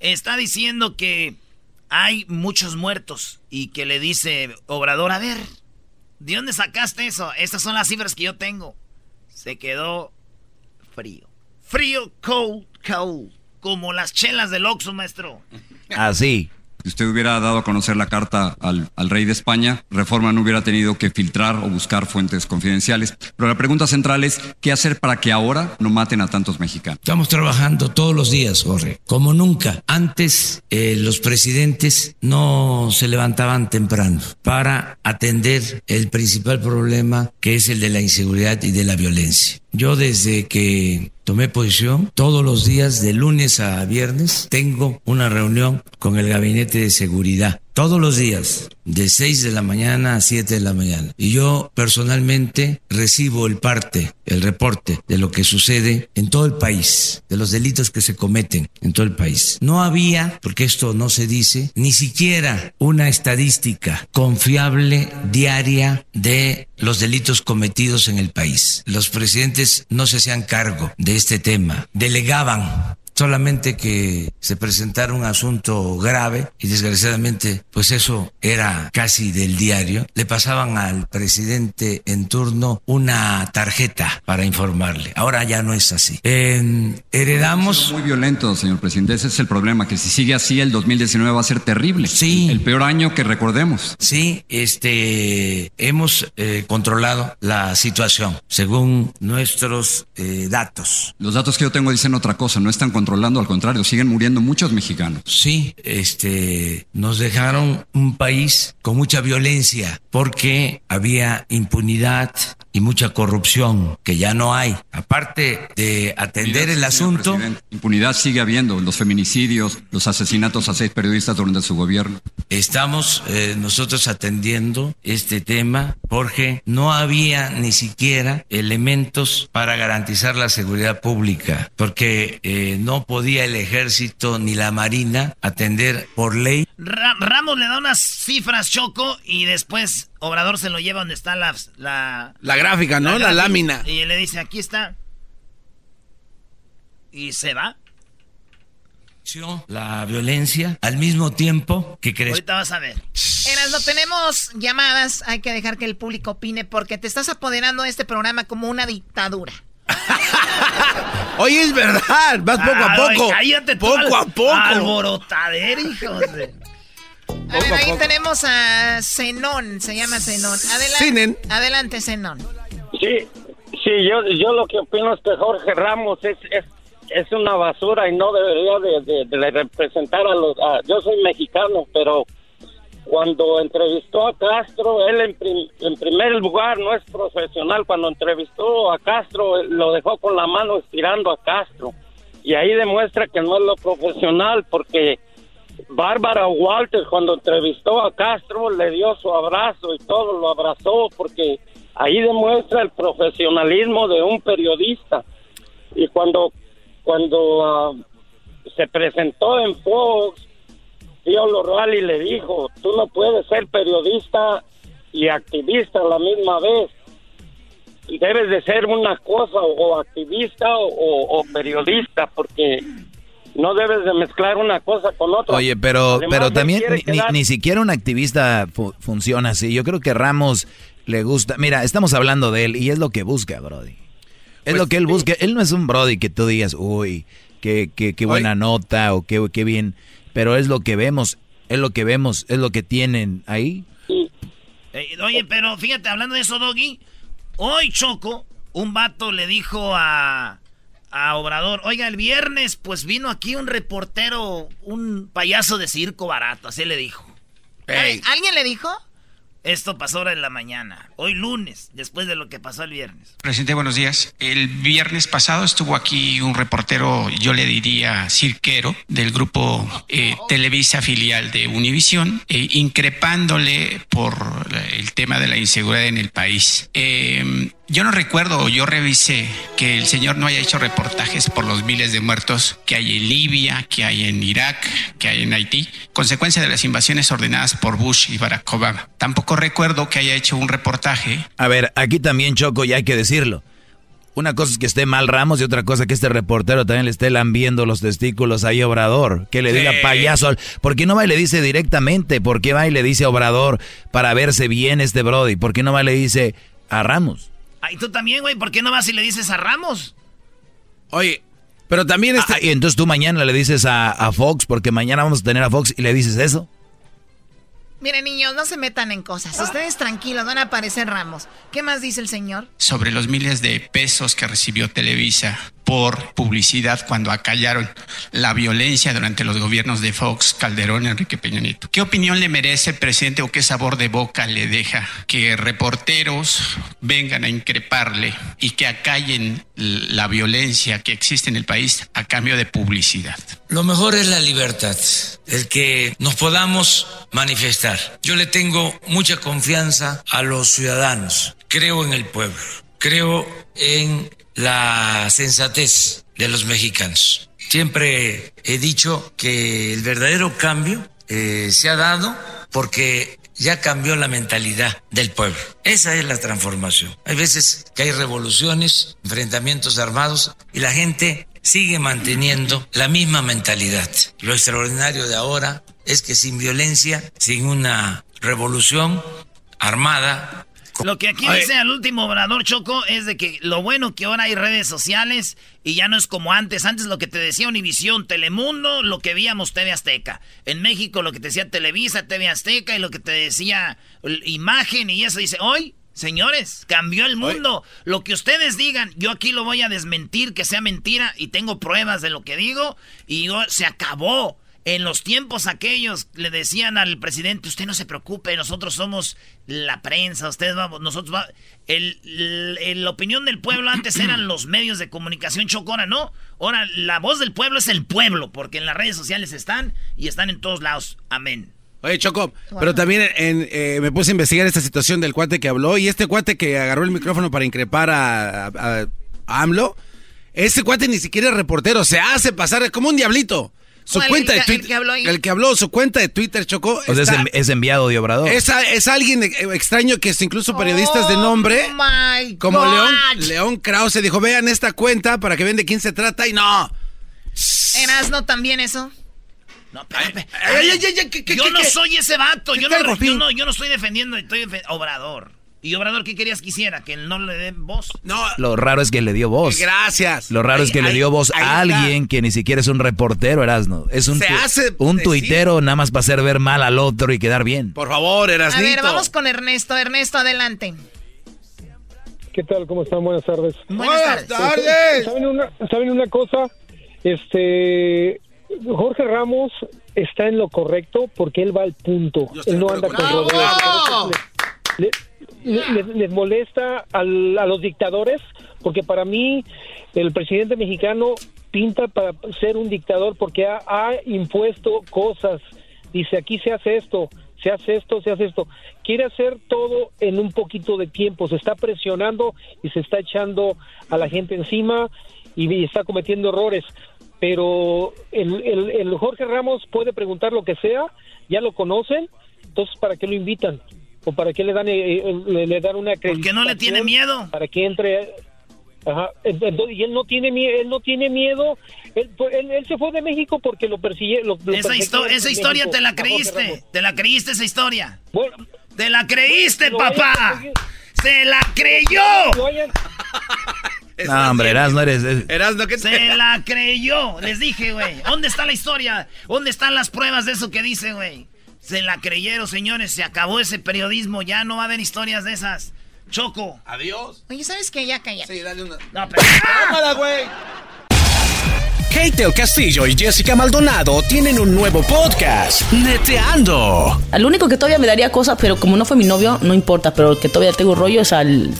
está diciendo que hay muchos muertos y que le dice Obrador, a ver, ¿de dónde sacaste eso? Estas son las cifras que yo tengo. Se quedó frío. Frío, cold, cold. Como las chelas del Oxxo, maestro. Así. Si usted hubiera dado a conocer la carta al, rey de España, Reforma no hubiera tenido que filtrar o buscar fuentes confidenciales. Pero la pregunta central es, ¿qué hacer para que ahora no maten a tantos mexicanos? Estamos trabajando todos los días, Jorge, como nunca. Antes eh, los presidentes no se levantaban temprano para atender el principal problema que es el de la inseguridad y de la violencia. Yo desde que tomé posición, todos los días de lunes a viernes tengo una reunión con el gabinete de seguridad todos los días, de 6 de la mañana a 7 de la mañana. Y yo personalmente recibo el parte, el reporte de lo que sucede en todo el país, de los delitos que se cometen en todo el país. No había, porque esto no se dice, ni siquiera una estadística confiable diaria de los delitos cometidos en el país. Los presidentes no se hacían cargo de este tema, delegaban solamente que se presentara un asunto grave y desgraciadamente pues eso era casi del diario, le pasaban al presidente en turno una tarjeta para informarle. Ahora ya no es así. heredamos... Muy violento, señor presidente. Ese es el problema, que si sigue así el 2019 va a ser terrible. Sí. El peor año que recordemos. Sí, este, hemos eh, controlado la situación según nuestros eh, datos. Los datos que yo tengo dicen otra cosa, no están controlados controlando, al contrario, siguen muriendo muchos mexicanos. Sí, este, nos dejaron un país con mucha violencia porque había impunidad y mucha corrupción que ya no hay. Aparte de atender el asunto, Impunidad sigue habiendo, los feminicidios, los asesinatos a seis periodistas durante su gobierno. estamos eh, nosotros atendiendo este tema porque no había ni siquiera elementos para garantizar la seguridad pública, porque eh, no podía el ejército ni la marina atender por ley Ra- Ramos le da unas cifras, Choco, y después Obrador se lo lleva donde está la... La, La gráfica, ¿no? La lámina. Y le dice, aquí está. Y se va. la violencia al mismo tiempo que crece. Ahorita vas a ver. Eras, no tenemos llamadas, hay que dejar que el público opine porque te estás apoderando de este programa como una dictadura. Oye, es verdad, vas poco a Ay, poco. cállate tú, poco al- a poco. Alborotadero, hijos de... A ver, ahí tenemos a Zenón, se llama Zenón. Adelante, adelante Zenón. Sí, sí, yo, yo lo que opino es que Jorge Ramos es, es, es una basura y no debería de, de- de representar a los... a- yo soy mexicano, pero cuando entrevistó a Castro, él en, prim- en primer lugar no es profesional. Cuando entrevistó a Castro, lo dejó con la mano estirando a Castro. Y ahí demuestra que no es lo profesional porque Bárbara Walters cuando entrevistó a Castro le dio su abrazo y todo lo abrazó porque ahí demuestra el profesionalismo de un periodista. Y cuando cuando ah, se presentó en Fox, Tío Lorral y le dijo, tú no puedes ser periodista y activista a la misma vez. Debes de ser una cosa o activista o, o periodista porque no debes de mezclar una cosa con otra. Oye, pero, Además, pero también ni, ni- quedar- ni siquiera un activista fu- funciona así. Yo creo que Ramos le gusta. Mira, estamos hablando de él y es lo que busca, Brody. Es Pues lo que él busca. Él no es un Brody que tú digas, uy, qué, qué, qué buena nota o qué, qué bien. Pero es lo que vemos, es lo que vemos, es lo que tienen ahí. Eh, oye, pero fíjate, hablando de eso, Doggy, hoy Choco, un vato le dijo a, a Obrador, oiga, el viernes pues vino aquí un reportero, un payaso de circo barato, así le dijo. ¿Al- ¿Alguien le dijo? Esto pasó ahora en la mañana, hoy lunes, después de lo que pasó el viernes. Presidente, buenos días. El viernes pasado estuvo aquí un reportero, yo le diría cirquero, del grupo eh, Televisa filial de Univisión, eh, increpándole por el tema de la inseguridad en el país. Eh, yo no recuerdo, yo revisé que el señor no haya hecho reportajes por los miles de muertos que hay en Libia, que hay en Irak, que hay en Haití, consecuencia de las invasiones ordenadas por Bush y Barack Obama. Tampoco recuerdo que haya hecho un reportaje A ver, aquí también Choco, y hay que decirlo. Una cosa es que esté mal Ramos y otra cosa que este reportero también le esté lambiendo los testículos ahí a Obrador. Que le diga Sí. payaso. ¿Por qué no va y le dice directamente? ¿Por qué va y le dice a Obrador para verse bien este Brody? ¿Por qué no va y le dice a Ramos? Ah, y tú también, güey, ¿por qué no vas y le dices a Ramos? Oye, pero también este... Ah, y entonces tú mañana le dices a, a Fox, porque mañana vamos a tener a Fox y le dices eso. Miren, niños, no se metan en cosas. Ustedes tranquilos, van a aparecer ramos. ¿Qué más dice el señor? sobre los miles de pesos que recibió Televisa por publicidad cuando acallaron la violencia durante los gobiernos de Fox, Calderón y Enrique Peña. ¿Qué opinión le merece, presidente, o qué sabor de boca le deja que reporteros vengan a increparle y que acallen la violencia que existe en el país a cambio de publicidad? Lo mejor es la libertad, el que nos podamos manifestar. Yo le tengo mucha confianza a los ciudadanos, creo en el pueblo, creo en la sensatez de los mexicanos. Siempre he dicho que el verdadero cambio eh, se ha dado porque ya cambió la mentalidad del pueblo. Esa es la transformación. Hay veces que hay revoluciones, enfrentamientos armados y la gente sigue manteniendo la misma mentalidad. Lo extraordinario de ahora es que sin violencia, sin una revolución armada, Lo que aquí dice al último obrador Choco es de que lo bueno que ahora hay redes sociales y ya no es como antes. Antes lo que te decía Univisión, Telemundo, lo que veíamos TV Azteca. En México lo que te decía Televisa, TV Azteca y lo que te decía Imagen y eso dice, hoy Señores, cambió el mundo. Lo que ustedes digan, yo aquí lo voy a desmentir, que sea mentira, y tengo pruebas de lo que digo, y se acabó. En los tiempos aquellos le decían al presidente, usted no se preocupe, nosotros somos la prensa, ustedes vamos, nosotros vamos. El, la opinión del pueblo antes eran los medios de comunicación chocora, ¿no? Ahora la voz del pueblo es el pueblo, porque en las redes sociales están y están en todos lados. Amén. Oye, Choco, pero también eh, me puse a investigar esta situación del cuate que habló y este cuate que agarró el micrófono para increpar a, a, AMLO, ese cuate ni siquiera es reportero, se hace pasar como un diablito. Su cuenta de Twitter. El que, habló su cuenta de Twitter, Chocó. O sea, es, enviado de Obrador. Es, es alguien extraño que es incluso periodistas de oh nombre. como León, León Krause dijo: vean esta cuenta para que vean de quién se trata y no. no también eso? No, yo no soy ese vato. Yo no, yo no, yo no, estoy defendiendo, estoy defendiendo. Obrador. ¿Y Obrador qué querías que hiciera? ¿Que no le den voz? No. Lo raro es que le dio voz. Gracias. Lo raro es que le dio voz a alguien que ni siquiera es un reportero, Erasno. Es un, un tuitero nada más para hacer ver mal al otro y quedar bien. Por favor, Erasnito. A ver, vamos con Ernesto. Ernesto, adelante. ¿Qué tal? ¿Cómo están? Buenas tardes. Buenas, tardes. ¿Saben una, ¿Saben una cosa? Este, Jorge Ramos está en lo correcto porque él va al punto. Él no anda con rodeos. Les, molesta a los dictadores porque para mí el presidente mexicano pinta para ser un dictador porque ha, ha impuesto cosas. Dice, aquí se hace esto, se hace esto, se hace esto. Quiere hacer todo en un poquito de tiempo. Se está presionando y se está echando a la gente encima y está cometiendo errores pero el, el, Jorge Ramos puede preguntar lo que sea, ya lo conocen, entonces ¿para qué lo invitan? ¿O para qué le dan, eh, eh, le, dan una acreditación? Porque no le tiene miedo. Para que entre... Ajá, y él no tiene miedo, él no tiene miedo, él, él, se fue de México porque lo persigue. esa, esa historia te la creíste, te la creíste esa historia. Bueno, te la creíste, papá. Se la creyó. No, hombre, no eres. Erasno, ¿qué Se la creyó. Les dije, güey. ¿Dónde está la historia? ¿Dónde están las pruebas de eso que dice, güey? Se la creyeron, señores. Se acabó ese periodismo. Ya no va a haber historias de esas. Choco. Adiós. Oye, ¿sabes qué? Ya calla. Sí, dale una. No, pero. ¡Cámara, güey! Kate el Castillo y Jessica Maldonado tienen un nuevo podcast, Neteando. Al único que todavía me daría cosas, pero como no fue mi novio, no importa, pero el que todavía tengo rollo es al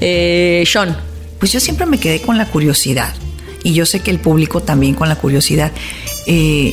eh, Sean pues yo siempre me quedé con la curiosidad. Y yo sé que el público también con la curiosidad. Eh,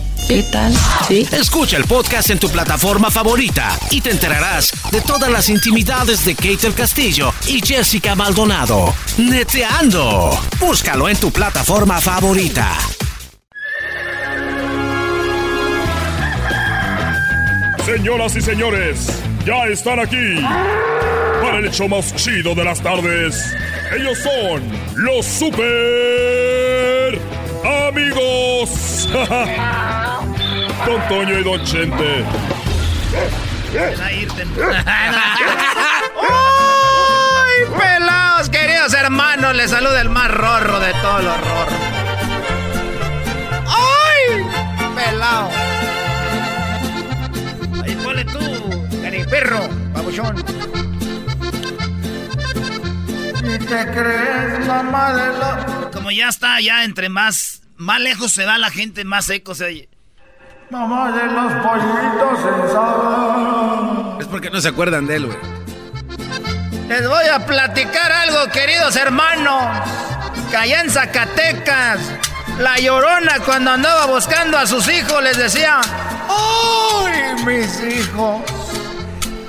¿Qué tal? ¿Sí? Escucha el podcast en tu plataforma favorita y te enterarás de todas las intimidades de Kate el Castillo y Jessica Maldonado. Neteando. Búscalo en tu plataforma favorita. Señoras y señores, ya están aquí para el hecho más chido de las tardes. Ellos son los super amigos. Don Toño y Don Chente. ¡Ay, pelados, queridos hermanos! Les saluda el más rorro de todos los rorros. ¡Ay, pelado! Ahí ponle tú, perro, babuchón. ¿Y te crees mamá de lo...? Como ya está, ya entre más, más lejos se va la gente, más seco se oye. Mamá de los pollitos en Es porque no se acuerdan de él, güey. Les voy a platicar algo, queridos hermanos. Que allá en Zacatecas, la llorona cuando andaba buscando a sus hijos les decía, ¡Ay, mis hijos!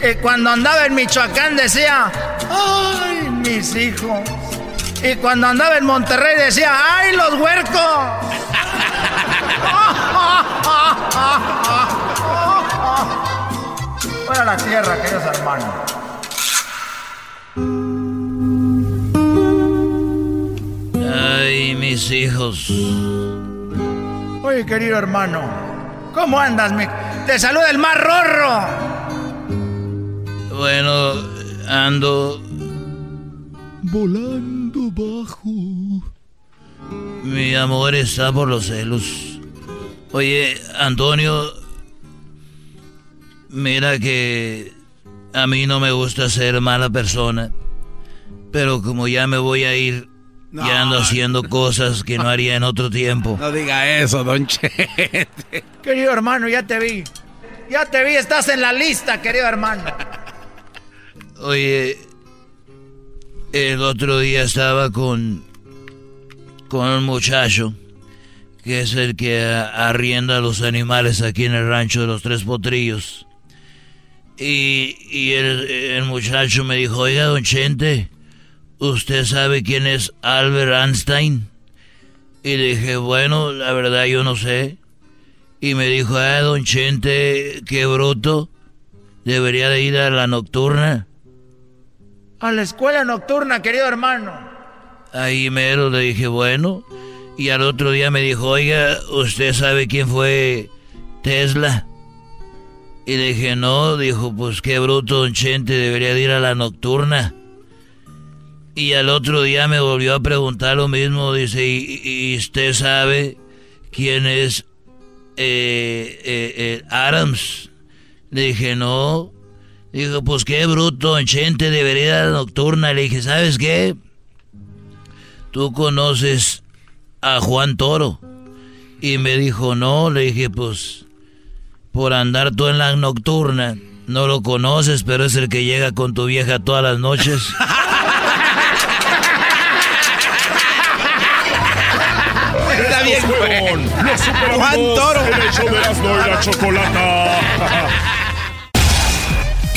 Y cuando andaba en Michoacán decía, ¡Ay, mis hijos! Y cuando andaba en Monterrey decía, ¡ay, los huercos! Fuera la tierra, queridos hermanos. Ay, mis hijos. Oye, querido hermano, ¿cómo andas? Me... Te saluda el más rorro. Bueno, ando volando bajo. Mi amor está por los celos. Oye, Antonio, mira que a mí no me gusta ser mala persona, pero como ya me voy a ir, ya ando haciendo cosas que no haría en otro tiempo. No diga eso, don Chete. Querido hermano, ya te vi. Ya te vi, estás en la lista, querido hermano. Oye, el otro día estaba con con un muchacho que es el que arrienda los animales aquí en el rancho de los Tres Potrillos. Y, el, muchacho me dijo, oiga, don Chente, ¿usted sabe quién es Albert Einstein? Y dije, bueno, la verdad yo no sé. Y me dijo, ah, don Chente, qué bruto, debería de ir a la nocturna. A la escuela nocturna, querido hermano. Ahí mero le dije, bueno. Y al otro día me dijo, oiga, ¿usted sabe quién fue Tesla? Y le dije, no, dijo, pues qué bruto, don Chente, debería ir a la nocturna. Y al otro día me volvió a preguntar lo mismo, dice, ¿y, usted sabe quién es eh, eh, eh, Adams? Le dije, no. Dijo, pues qué bruto, don Chente, debería ir a la nocturna. Le dije, ¿sabes qué? ¿tú conoces a Juan Toro? Y me dijo, no, le dije, pues, por andar tú en la nocturna, no lo conoces, pero es el que llega con tu vieja todas las noches. Está bien, Juan Toro. El hecho de la chocolata.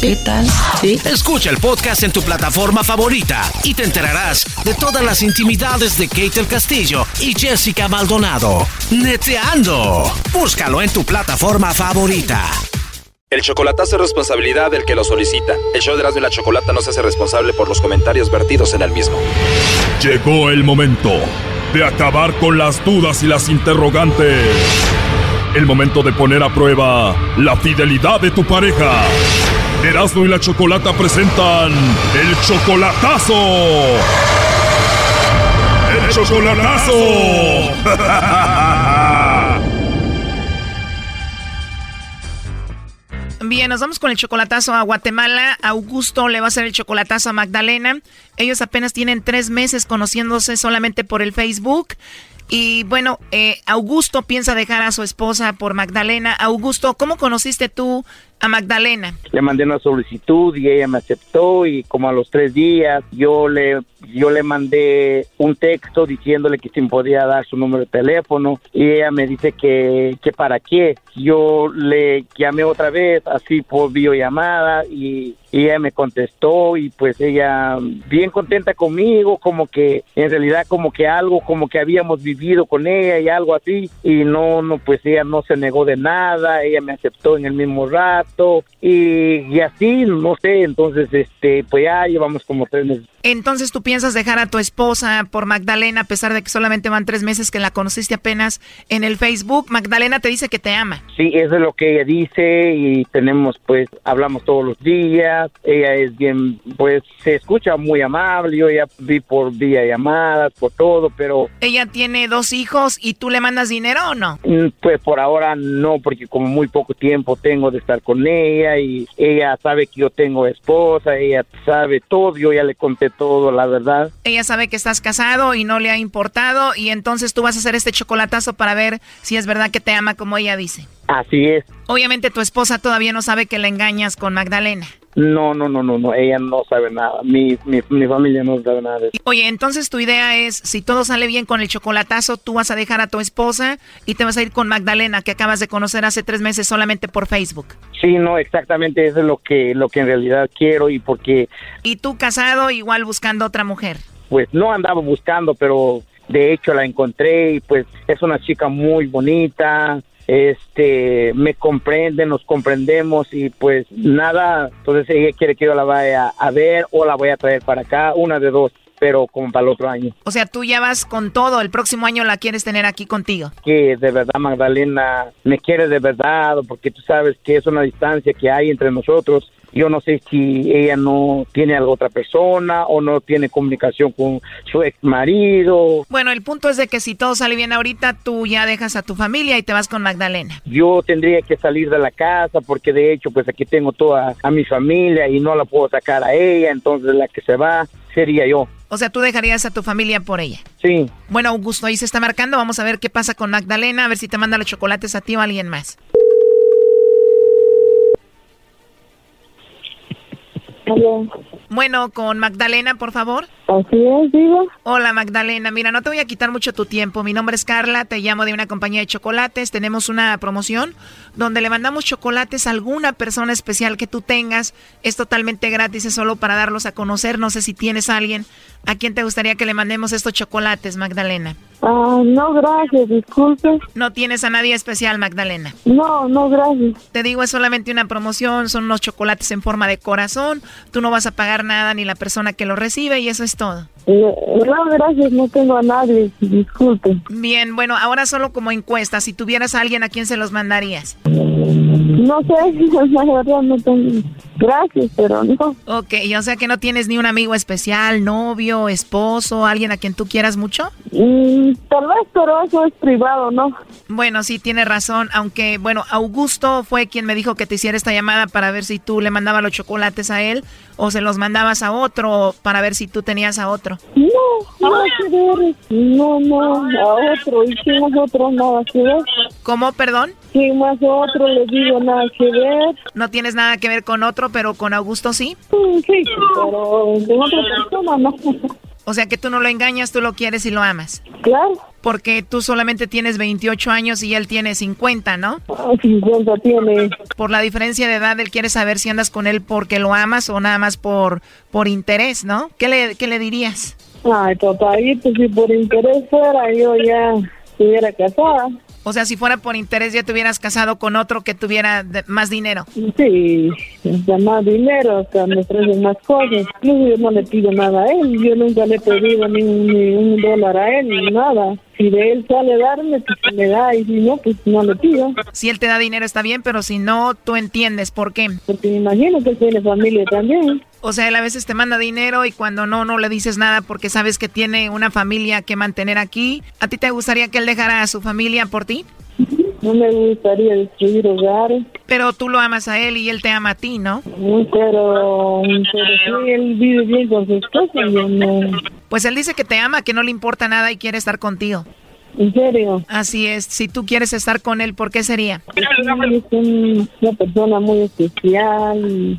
¿Qué tal? ¿Sí? Escucha el podcast en tu plataforma favorita y te enterarás de todas las intimidades de Kate el Castillo y Jessica Maldonado. Neteando. Búscalo en tu plataforma favorita. El chocolatazo es responsabilidad del que lo solicita. El show de Erasmo y la Chocolata no se hace responsable por los comentarios vertidos en el mismo. Llegó el momento de acabar con las dudas y las interrogantes. El momento de poner a prueba la fidelidad de tu pareja. Erasmo y la Chocolata presentan El Chocolatazo. ¡El Chocolatazo! Bien, nos vamos con el chocolatazo a Guatemala. Augusto le va a hacer el chocolatazo a Magdalena. Ellos apenas tienen tres meses conociéndose solamente por el Facebook. Y bueno, eh, Augusto piensa dejar a su esposa por Magdalena. Augusto, ¿cómo conociste tú a Magdalena? Le mandé una solicitud y ella me aceptó y como a los tres días yo le yo le mandé un texto diciéndole que si me podía dar su número de teléfono y ella me dice que, que para qué. Yo le llamé otra vez así por videollamada y, y ella me contestó y pues ella bien contenta conmigo, como que en realidad como que algo, como que habíamos vivido con ella y algo así y no, no, pues ella no se negó de nada, ella me aceptó en el mismo rato y, y así, no sé, entonces este, pues ya llevamos como tres meses. Entonces tú piensas dejar a tu esposa por Magdalena a pesar de que solamente van tres meses que la conociste apenas en el Facebook. Magdalena te dice que te ama. Sí, eso es lo que ella dice y tenemos pues, hablamos todos los días. Ella es bien, pues se escucha muy amable. Yo ya vi por vía llamadas, por todo, pero... Ella tiene dos hijos y tú le mandas dinero o no? Mm, pues por ahora no, porque como muy poco tiempo tengo de estar con con ella y ella sabe que yo tengo esposa, ella sabe todo, yo ya le conté todo, la verdad. Ella sabe que estás casado y no le ha importado y entonces tú vas a hacer este chocolatazo para ver si es verdad que te ama como ella dice. Así es. Obviamente tu esposa todavía no sabe que la engañas con Magdalena. No, no, no, no, no, ella no sabe nada. Mi, mi, mi, familia no sabe nada de eso. Oye, entonces tu idea es, si todo sale bien con el chocolatazo, tú vas a dejar a tu esposa y te vas a ir con Magdalena, que acabas de conocer hace tres meses solamente por Facebook. Sí, no, exactamente, eso es lo que, lo que en realidad quiero y porque... ¿Y tú casado igual buscando otra mujer? Pues no andaba buscando, pero de hecho la encontré y pues es una chica muy bonita, este me comprende, nos comprendemos y pues nada, entonces ella quiere que yo la vaya a ver o la voy a traer para acá, una de dos pero como para el otro año. O sea, tú ya vas con todo, el próximo año la quieres tener aquí contigo. Que de verdad Magdalena me quiere de verdad, porque tú sabes que es una distancia que hay entre nosotros yo no sé si ella no tiene a otra persona o no tiene comunicación con su ex marido. Bueno, el punto es de que si todo sale bien ahorita, tú ya dejas a tu familia y te vas con Magdalena. Yo tendría que salir de la casa porque de hecho pues aquí tengo toda a mi familia y no la puedo sacar a ella, entonces la que se va sería yo. O sea, tú dejarías a tu familia por ella. Sí. Bueno, Augusto, ahí se está marcando. Vamos a ver qué pasa con Magdalena, a ver si te manda los chocolates a ti o a alguien más. Bueno, con Magdalena, por favor. Así es, digo. Hola, Magdalena. Mira, no te voy a quitar mucho tu tiempo. Mi nombre es Carla, te llamo de una compañía de chocolates. Tenemos una promoción donde le mandamos chocolates a alguna persona especial que tú tengas. Es totalmente gratis, es solo para darlos a conocer. No sé si tienes a alguien a quien te gustaría que le mandemos estos chocolates, Magdalena. Ah, no, gracias, disculpe. ¿No tienes a nadie especial, Magdalena? No, no, gracias. Te digo, es solamente una promoción, son unos chocolates en forma de corazón. Tú no vas a pagar nada ni la persona que lo recibe y eso es todo. No, gracias, no tengo a nadie, disculpe. Bien, bueno, ahora solo como encuesta, si tuvieras a alguien, ¿a quién se los mandarías? No sé, la verdad no tengo. Gracias, pero no. Ok, o sea que no tienes ni un amigo especial, novio, esposo, alguien a quien tú quieras mucho? Mm, tal vez, pero eso es privado, ¿no? Bueno, sí, tienes razón, aunque, bueno, Augusto fue quien me dijo que te hiciera esta llamada para ver si tú le mandabas los chocolates a él o se los mandabas a otro para ver si tú tenías a otro. No, nada que ver. No, no, a otro. Y si más otro, nada que ver. ¿Cómo, perdón? Si más otro, le digo nada que ver. No tienes nada que ver con otro, pero con Augusto sí. Sí, pero de otra persona no. O sea que tú no lo engañas, tú lo quieres y lo amas. Claro. Porque tú solamente tienes 28 años y él tiene 50, ¿no? 50 tiene. Por la diferencia de edad, él quiere saber si andas con él porque lo amas o nada más por, por interés, ¿no? ¿Qué le, qué le dirías? Ay, papayito, si por interés fuera, yo ya estuviera casada. O sea, si fuera por interés, ya te hubieras casado con otro que tuviera más dinero. Sí, más dinero, que me ofrecen más cosas. yo no le pido nada a él. Yo nunca le he pedido ni, un dólar a él, ni nada. Si de él sale darme, pues me da. Y si no, pues no le pido. Si él te da dinero está bien, pero si no, tú entiendes por qué. Porque me imagino que tiene familia también. O sea, él a veces te manda dinero y cuando no, no le dices nada porque sabes que tiene una familia que mantener aquí. ¿A ti te gustaría que él dejara a su familia por ti? No me gustaría destruir hogares. Pero tú lo amas a él y él te ama a ti, ¿no? Pero, pero sí, él vive bien con su esposa, no. Pues él dice que te ama, que no le importa nada y quiere estar contigo. ¿En serio? Así es. Si tú quieres estar con él, ¿por qué sería? es una persona muy especial y,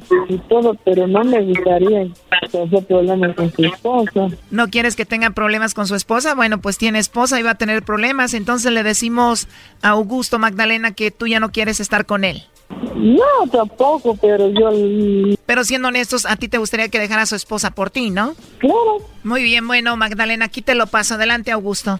todo, pero no me gustaría tener problemas con su esposa. ¿No quieres que tenga problemas con su esposa? Bueno, pues tiene esposa y va a tener problemas. Entonces le decimos a Augusto Magdalena que tú ya no quieres estar con él. No, tampoco, pero yo... Pero siendo honestos, a ti te gustaría que dejara a su esposa por ti, ¿no? Claro. Muy bien, bueno, Magdalena, aquí te lo paso. Adelante, Augusto.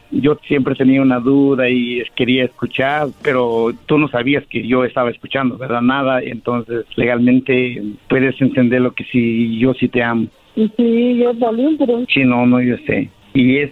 yo siempre tenía una duda y quería escuchar, pero tú no sabías que yo estaba escuchando, ¿verdad? Nada, entonces legalmente puedes entender lo que sí, yo sí te amo. Sí, yo también, pero... Sí, no, no, yo sé y es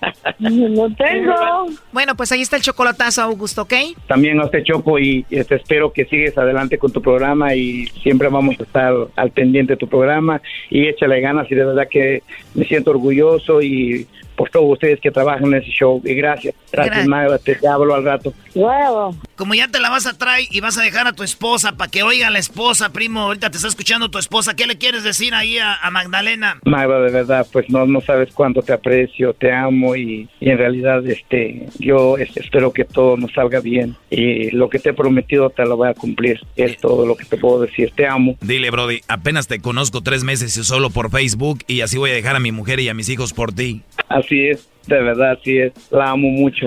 No tengo. Bueno, pues ahí está el chocolatazo, Augusto, ¿ok? También a usted, Choco, y este, espero que sigues adelante con tu programa y siempre vamos a estar al pendiente de tu programa y échale ganas y de verdad que me siento orgulloso y por todos ustedes que trabajan en ese show. Y gracias. Gracias, Magda. Te hablo al rato. Como ya te la vas a traer y vas a dejar a tu esposa para que oiga a la esposa, primo. Ahorita te está escuchando tu esposa. ¿Qué le quieres decir ahí a, Magdalena? Magda, de verdad, pues no, no sabes cuánto te aprecio, te amo y, en realidad este yo espero que todo nos salga bien. Y lo que te he prometido te lo voy a cumplir. Es todo lo que te puedo decir. Te amo. Dile, Brody, apenas te conozco tres meses y solo por Facebook y así voy a dejar a mi mujer y a mis hijos por ti. Así es, de verdad, así es. La amo mucho.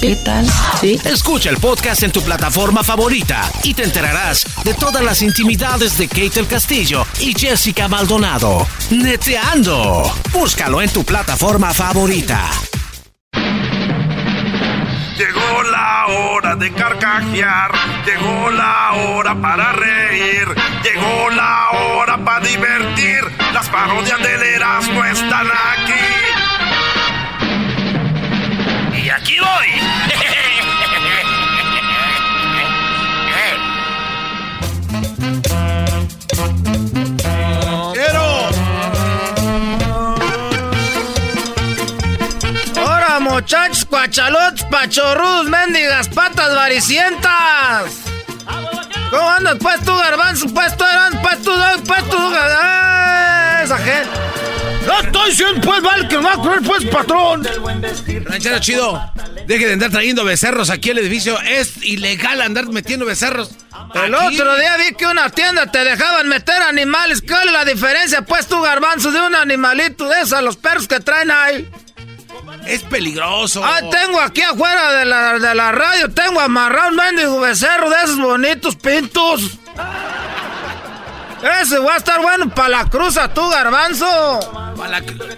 ¿Qué tal? ¿Sí? Escucha el podcast en tu plataforma favorita y te enterarás de todas las intimidades de Kate el Castillo y Jessica Maldonado. Neteando. Búscalo en tu plataforma favorita. Llegó la hora de carcajear, llegó la hora para reír, llegó la hora para divertir. Las parodias del Erasmo están aquí aquí voy. ¡Quiero! ¡Ahora, muchachos, cuachalotes, pachorrudos, mendigas, patas varicientas! ¿Cómo andas, pues tú, garbanzo? Pues tú, pues tú, pues tú, ¡Ah, esa gente! ¡No estoy siendo, pues, mal que va a pues, patrón! Ranchero chido, deje de andar trayendo becerros aquí al edificio. Es ilegal andar metiendo becerros. El otro día vi que una tienda te dejaban meter animales. ¿Cuál es la diferencia, pues, tu garbanzo, de un animalito de esos, los perros que traen ahí? Es peligroso. Ah, tengo aquí afuera de la, de la radio, tengo amarrado un mendigo becerro de esos bonitos pintos. Ese va a estar bueno para la cruza, tú, garbanzo.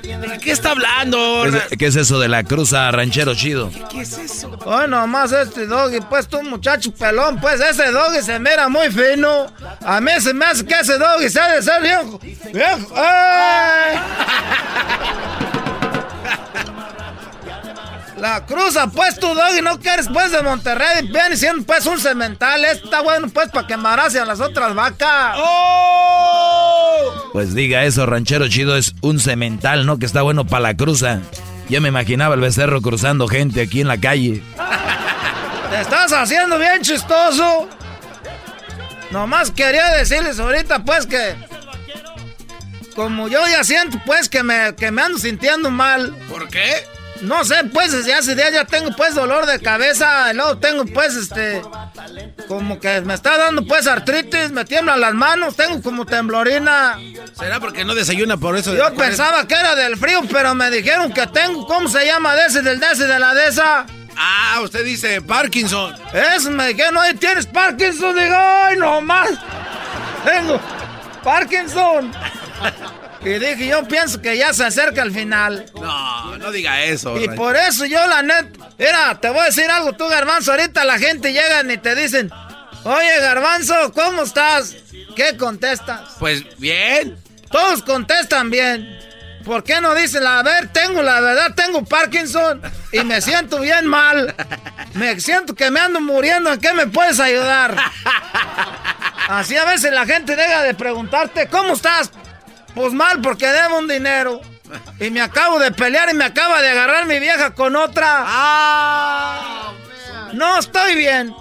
¿De qué está hablando? ¿Qué es, eso de la cruza, ranchero chido? ¿Qué, es eso? Ay, nomás este doggy, pues tú, muchacho pelón, pues ese doggy se mira muy fino. A mí se me hace que ese doggy se de ser viejo. ¡Viejo! ¡Ay! La cruza, pues tu doggy, no quieres pues de Monterrey, viene siendo pues un cemental, está bueno pues para que embarace a las otras vacas. ¡Oh! Pues diga eso, ranchero chido, es un cemental, ¿no? Que está bueno para la cruza. Yo me imaginaba el becerro cruzando gente aquí en la calle. Te estás haciendo bien chistoso. Nomás quería decirles ahorita, pues, que. Como yo ya siento, pues, que me, que me ando sintiendo mal. ¿Por qué? No sé, pues desde hace días ya tengo pues dolor de cabeza, y luego tengo pues este como que me está dando pues artritis, me tiemblan las manos, tengo como temblorina. ¿Será porque no desayuna por eso? Yo pensaba que era del frío, pero me dijeron que tengo, ¿cómo se llama? De ese, del de ese, de la de esa. Ah, usted dice Parkinson. Eso me dijeron, ¿no? ¿tienes Parkinson? Digo, ay, no más. Tengo Parkinson. Y dije, yo pienso que ya se acerca el final. No, no diga eso. Y por eso yo, la net, mira, te voy a decir algo, tú, Garbanzo, ahorita la gente llega y te dicen, oye, Garbanzo, ¿cómo estás? ¿Qué contestas? Pues bien. Todos contestan bien. ¿Por qué no dicen, a ver, tengo la verdad, tengo Parkinson y me siento bien mal? Me siento que me ando muriendo, ¿en qué me puedes ayudar? Así a veces la gente deja de preguntarte, ¿cómo estás? Pues mal, porque debo un dinero. Y me acabo de pelear y me acaba de agarrar mi vieja con otra. Ah, no estoy bien.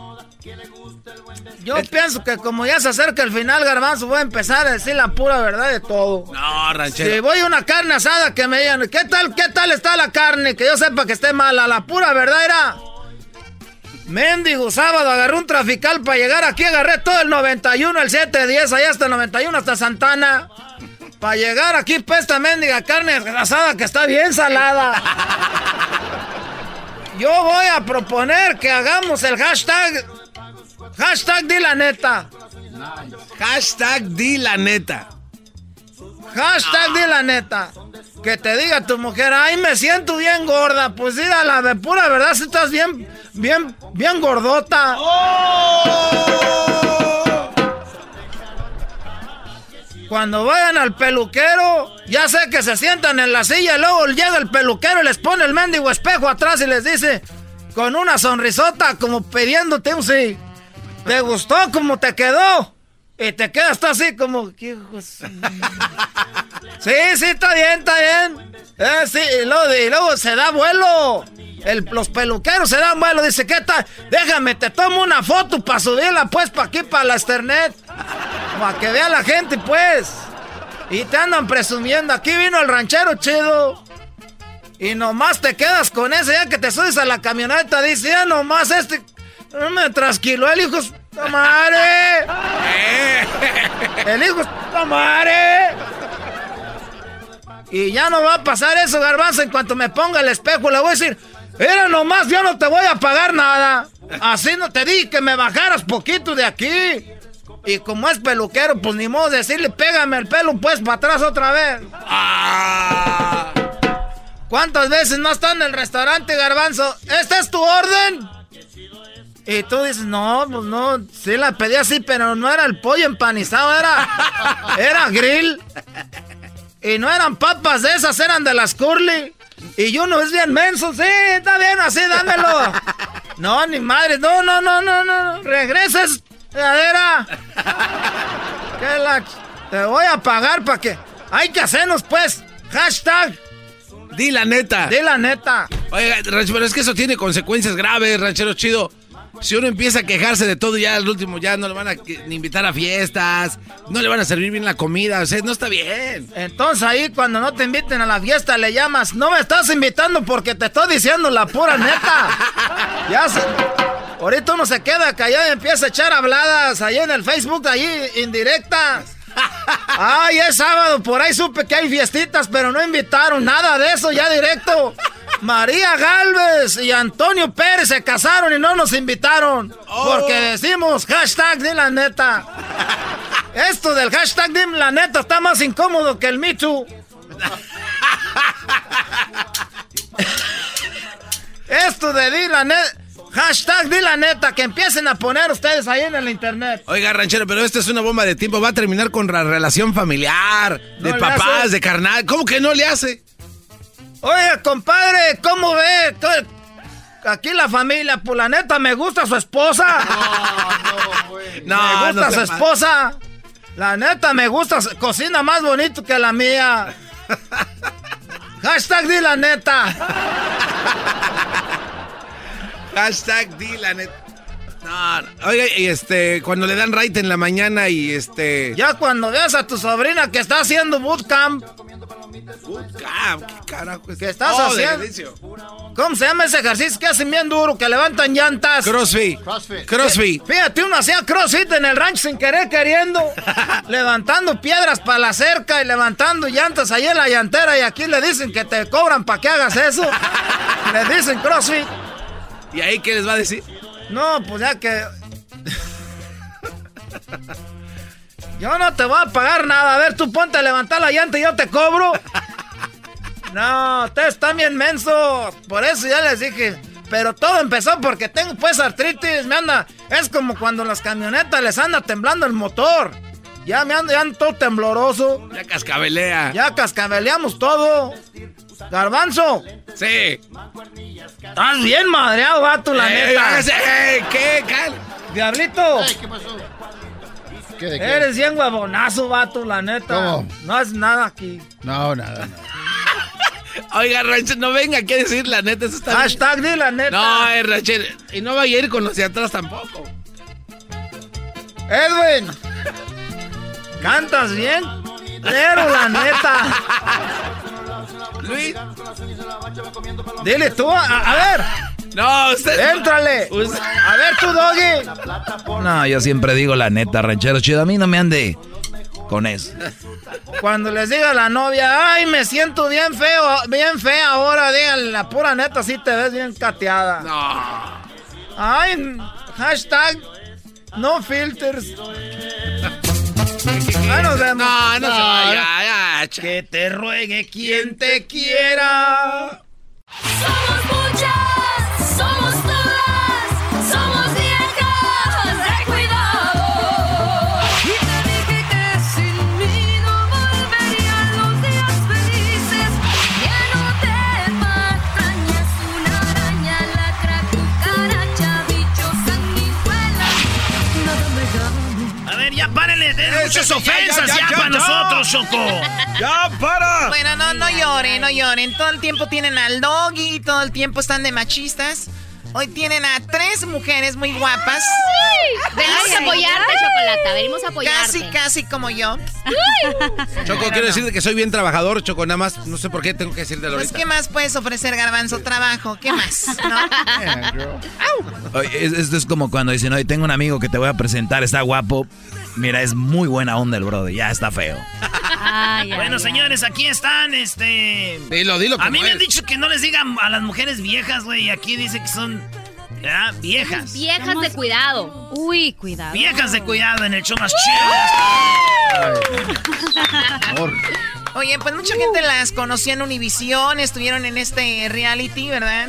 Yo pienso que como ya se acerca el final, Garbanzo, voy a empezar a decir la pura verdad de todo. No, ranchero. Si voy a una carne asada que me digan, ¿qué tal, qué tal está la carne? Que yo sepa que esté mala. La pura verdad era... Mendigo, sábado agarré un trafical para llegar aquí, agarré todo el 91, el 710, allá hasta el 91, hasta Santana. Para llegar aquí, pesta mendiga carne asada que está bien salada. Yo voy a proponer que hagamos el hashtag. Hashtag di la neta. Hashtag di la neta. Hashtag di la neta. Que te diga tu mujer, ay, me siento bien gorda. Pues diga la de pura verdad, si estás bien, bien, bien gordota. Cuando vayan al peluquero, ya sé que se sientan en la silla, luego llega el peluquero y les pone el mendigo espejo atrás y les dice, con una sonrisota, como pidiéndote un sí. ¿Te gustó como te quedó? Y te quedas así como... sí, sí, está bien, está bien. Eh, sí, y luego, se da vuelo. los peluqueros se dan vuelo. Dice, ¿qué tal? Déjame, te tomo una foto para subirla pues para aquí, para la Ethernet. Para que vea la gente, pues. Y te andan presumiendo. Aquí vino el ranchero chido. Y nomás te quedas con ese. Ya que te subes a la camioneta, dice, ya nomás este. No me trasquiló el hijo de madre. El hijo de madre. Y ya no va a pasar eso, garbanzo. En cuanto me ponga el espejo, le voy a decir, era nomás, yo no te voy a pagar nada. Así no te di que me bajaras poquito de aquí. Y como es peluquero, pues ni modo decirle, pégame el pelo pues para atrás otra vez. Ah. ¿Cuántas veces no está en el restaurante, garbanzo? ¿Esta es tu orden? Y tú dices, no, pues no, sí la pedí así, pero no era el pollo empanizado, era, era grill. Y no eran papas de esas, eran de las curly. Y uno es bien menso, sí, está bien, así, dámelo. No, ni madre, no, no, no, no, no, regreses, cadera. Que la... Te voy a pagar para que... Hay que hacernos, pues, hashtag. Di la neta. Di la neta. Oiga, pero es que eso tiene consecuencias graves, ranchero chido. Si uno empieza a quejarse de todo, ya al último ya no le van a invitar a fiestas, no le van a servir bien la comida, o sea, no está bien. Entonces ahí cuando no te inviten a la fiesta le llamas, no me estás invitando porque te estoy diciendo la pura neta. ya se... Ahorita uno se queda callado y empieza a echar habladas ahí en el Facebook, ahí indirectas. Ay, es sábado, por ahí supe que hay fiestitas, pero no invitaron nada de eso ya directo. María Galvez y Antonio Pérez se casaron y no nos invitaron. Porque oh. decimos hashtag de la neta. Esto del hashtag de la neta está más incómodo que el Me Esto de di la neta. Hashtag di la neta, que empiecen a poner ustedes ahí en el internet. Oiga, ranchero, pero esta es una bomba de tiempo. Va a terminar con la relación familiar, de papás, de carnal. ¿Cómo que no le hace? Oye, compadre, ¿cómo ve? Aquí la familia, pues la neta, me gusta su esposa. No, no, güey. No, me gusta su esposa. La neta me gusta, cocina más bonito que la mía. Hashtag di la neta. Hashtag di la neta. No, oiga, y este, cuando le dan right en la mañana y este. Ya cuando veas a tu sobrina que está haciendo bootcamp. Bootcamp, ¿qué carajo ¿Qué estás haciendo? ¿Cómo se llama ese ejercicio que hacen bien duro, que levantan llantas? Crossfit. Crossfit. Fíjate, uno hacía crossfit en el rancho sin querer queriendo. levantando piedras para la cerca y levantando llantas ahí en la llantera. Y aquí le dicen que te cobran para que hagas eso. le dicen crossfit. ¿Y ahí qué les va a decir? No, pues ya que. Yo no te voy a pagar nada. A ver, tú ponte a levantar la llanta y yo te cobro. No, ustedes están bien mensos. Por eso ya les dije. Pero todo empezó porque tengo pues artritis. Me anda. Es como cuando las camionetas les anda temblando el motor. Ya me ando, ya ando todo tembloroso. Ya cascabelea. Ya cascabeleamos todo. Garbanzo. Sí. Estás bien madreado, vato, la Eh, neta. eh, ¿Qué? Cal- Diablito. ¿Qué pasó? ¿Qué de qué? Eres bien huevonazo, vato, la neta. ¿Cómo? No haces nada aquí. No, nada, nada. Oiga, Rachel, no venga aquí a decir la neta. Eso está Hashtag di la neta. No, eh, Rachel. Y no vaya a ir con los de atrás tampoco. Edwin. Cantas bien. Pero la neta. Luis. Dile tú, a, a ver. No, usted. Éntrale. A ver tú, Doggy. No, yo siempre digo la neta, ranchero chido. A mí no me ande con eso. Cuando les diga a la novia, ay, me siento bien feo, bien fea ahora, díganle la pura neta, sí te ves bien cateada. No. Ay, hashtag no filters. Ay, nos vemos. No, no se vaya, ya, Que te ruegue quien te quiera. Somos muchas, somos todas, muchas ofensas ya, ya, ya, ya, para ya. nosotros, Choco. ¡Ya, para! Bueno, no, no lloren, no lloren. Todo el tiempo tienen al doggy, todo el tiempo están de machistas. Hoy tienen a tres mujeres muy guapas. Venimos Casi- a apoyarte, Chocolata, venimos a apoyarte. Casi, casi como yo. Choco, quiero decirte que soy bien trabajador, Choco, nada más. No sé por qué tengo que decirte Pues, ahorita. ¿qué más puedes ofrecer, Garbanzo? Trabajo, ¿qué más? ¿No? Oye, esto es como cuando dicen, oye, tengo un amigo que te voy a presentar, está guapo. Mira, es muy buena onda el brother, ya está feo. bueno, señores, aquí están, este... Dilo, dilo A mí me han dicho que no les digan a las mujeres viejas, güey, y aquí dice que son... ¿verdad? Viejas. Viejas de cuidado. Uy, cuidado. Viejas de cuidado en el show más chido. Oye, pues mucha gente las conoció en Univisión, estuvieron en este reality, ¿verdad?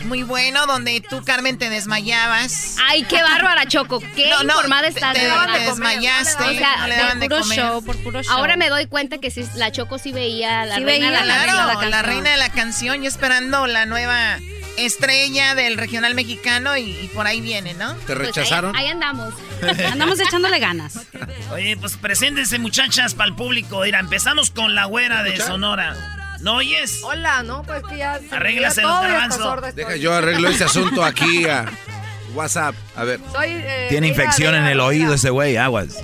Muy bueno, donde tú, Carmen, te desmayabas. Ay, qué bárbara, Choco. Qué No, no, informada te- estás, te de verdad. de desmayaste, O sea, no le daban de puro comer. show, por puro show. Ahora me doy cuenta que sí, la Choco sí veía la Sí reina veía, de la, claro, la, canción. reina de la canción, yo esperando la nueva estrella del regional mexicano y, y por ahí viene, ¿no? ¿Te Pues ahí- ahí, andamos. Andamos echándole ganas. Oye, pues preséntense, muchachas, para el público. Mira, empezamos con la güera de Sonora. ¿No oyes? Hola, no, pues que ya. Arréglase los hasta garbanzos. Deja, yo arreglo ese asunto aquí a WhatsApp. A ver. Soy, eh, Tiene infección en el oído ese güey, aguas.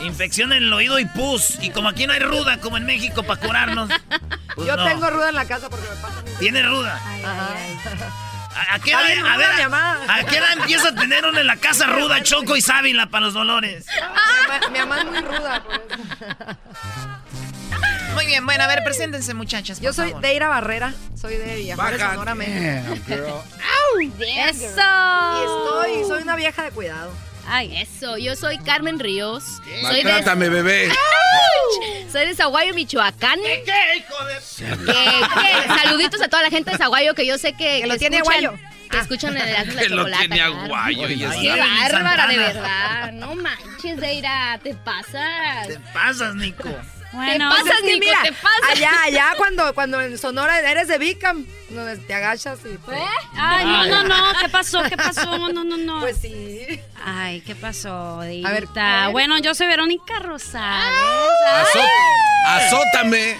Infección en el oído y pus. Y como aquí no hay ruda, como en México, para curarnos. pues Yo no. tengo ruda en la casa porque me pasa. ¿Tiene ruda? Ajá. ¿A, a qué bien a ver, a, mamá. a qué edad empieza a tener uno en la casa ruda, choco y sábila para los dolores? Mi mamá- es muy ruda. por eso. Muy bien, bueno, a ver, preséntense, muchachas. Yo soy favor. Deira Barrera, soy de Villajuárez, Baja. Sonora, México. Eso. Y estoy, soy una vieja de cuidado. Ay, eso. Yo soy Carmen Ríos. Soy de, Maltrátame, bebé. soy de Zaguayo, Michoacán. ¿Qué, qué, hijo de...? Que- que- saluditos a toda la gente de Zaguayo que yo sé que, lo que tiene escuchan, aguayo. que escuchan el Erasmo la Que lo tiene claro. aguayo. y Qué está. bárbara, de verdad. No manches, Deira, te pasas. Te pasas, Nico. Te pasas, Pues Nico, mira, te pasas. Allá, allá cuando, cuando en Sonora eres de Bicam, donde te agachas y. ¿Eh? te- Ay, no, no, no, ¿qué pasó? ¿Qué pasó? No, no, no. Pues sí. Ay, ¿qué pasó? A ver, a ver. Bueno, yo soy Verónica Rosales. Azó- Ay. azótame.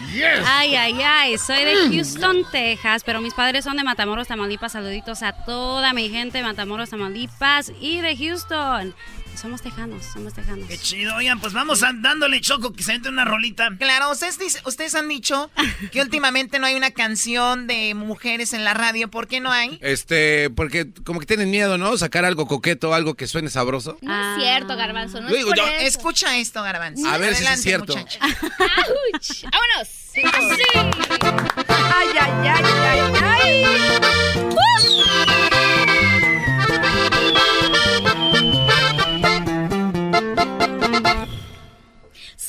Ay, ay, ay, soy de Houston, Texas, pero mis padres son de Matamoros, Tamaulipas. Saluditos a toda mi gente de Matamoros, Tamaulipas y de Houston. Somos tejanos, somos tejanos. Qué chido. Oigan, pues vamos dándole choco que se entre una rolita. Claro, ustedes, dice- ustedes han dicho que últimamente no hay una canción de mujeres en la radio. ¿Por qué no hay? Este, porque como que tienen miedo, ¿no? Sacar algo coqueto, algo que suene sabroso. No es cierto, Garbanzo. No Yo es digo, por yo- eso. Escucha esto, Garbanzo. A ver si es Adelante, cierto. ¡Vámonos! Así. Ay, ay, ay, ay, ay.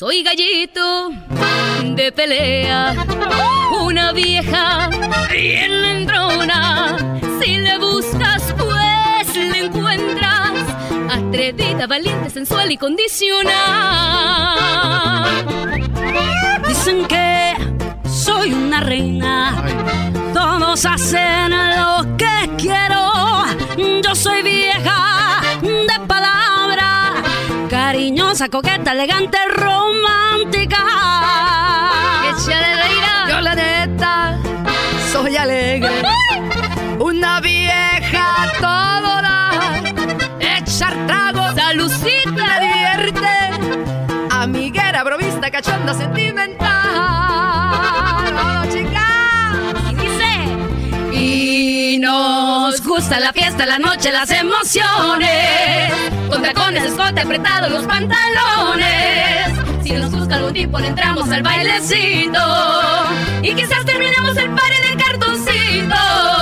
Soy gallito de pelea, una vieja bien entrona. Si le buscas, pues le encuentras. Atrevida, valiente, sensual y condicional. Dicen que soy una reina. Todos hacen lo que quiero. Yo soy vieja Cariñosa, coqueta, elegante, romántica. Yo la neta soy alegre. Una vieja todo da. Echar tragos. Salucita. Me divierte. Amiguera, bromista, cachonda, sentimental. Y nos gusta la fiesta, la noche, las emociones. Con tacones, escote apretado, los pantalones. Si nos gusta algún tipo, entramos al bailecito. Y quizás terminemos el party de cartoncito.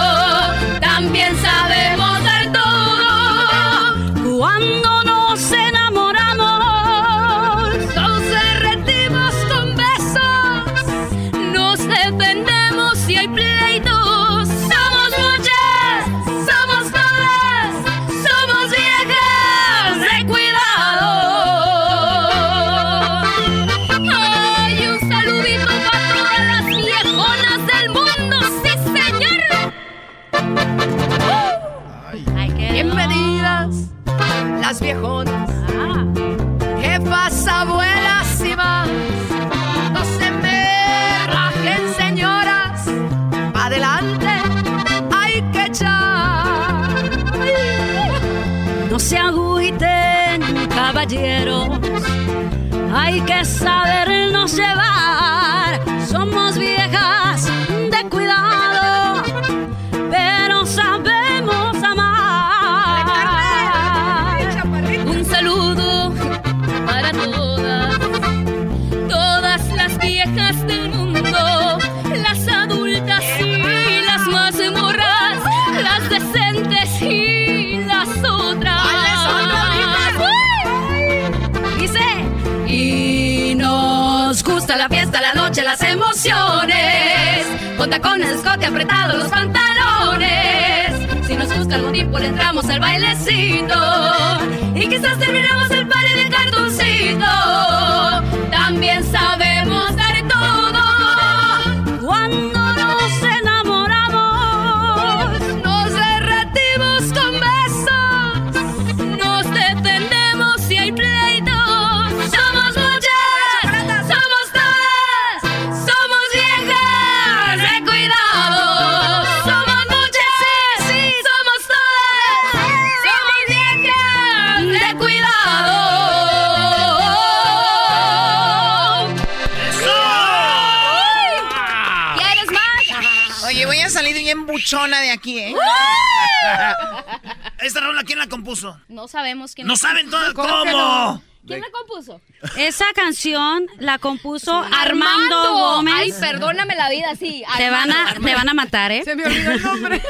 Esa canción la compuso Armando, Armando. Gómez. Ay, perdóname la vida, sí. Te van, a, Armando. te van a matar, ¿eh? Se me olvidó el nombre.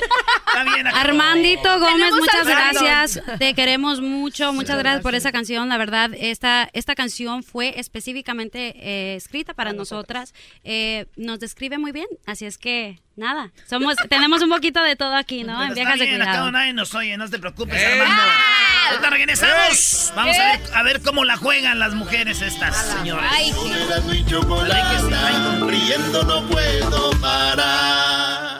Armandito Gómez, Tenemos muchas gracias. Te queremos mucho. Muchas gracias por esa canción. La verdad, esta, esta canción fue específicamente eh, escrita para nosotras. Eh, nos describe muy bien. Así es que, nada. somos Tenemos un poquito de todo aquí, ¿no? En Pero Viejas está de bien, Cuidado. nadie nos oye, no te preocupes, Armando. Ahorita regresamos. Vamos a ver, a ver cómo la juegan las mujeres estas, señoras. Ay, chocolate, riendo no puedo parar.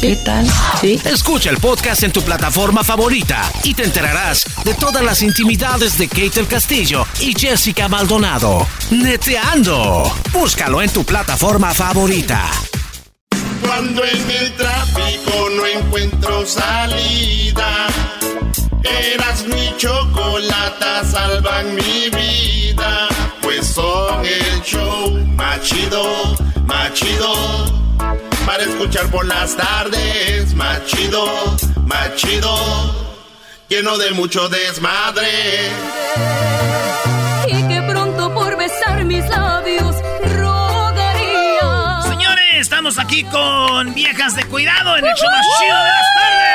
¿Qué tal? Sí. Escucha el podcast en tu plataforma favorita y te enterarás de todas las intimidades de Kate el Castillo y Jessica Maldonado. Neteando. Búscalo en tu plataforma favorita. Cuando en el tráfico no encuentro salida, eras mi chocolata, salvan mi vida. Pues son el show más chido, más chido. Para escuchar por las tardes, más chido, más chido. Lleno de mucho desmadre. Y que pronto por besar mis labios rogaría. Señores, estamos aquí con viejas de cuidado en el show más chido de las tardes.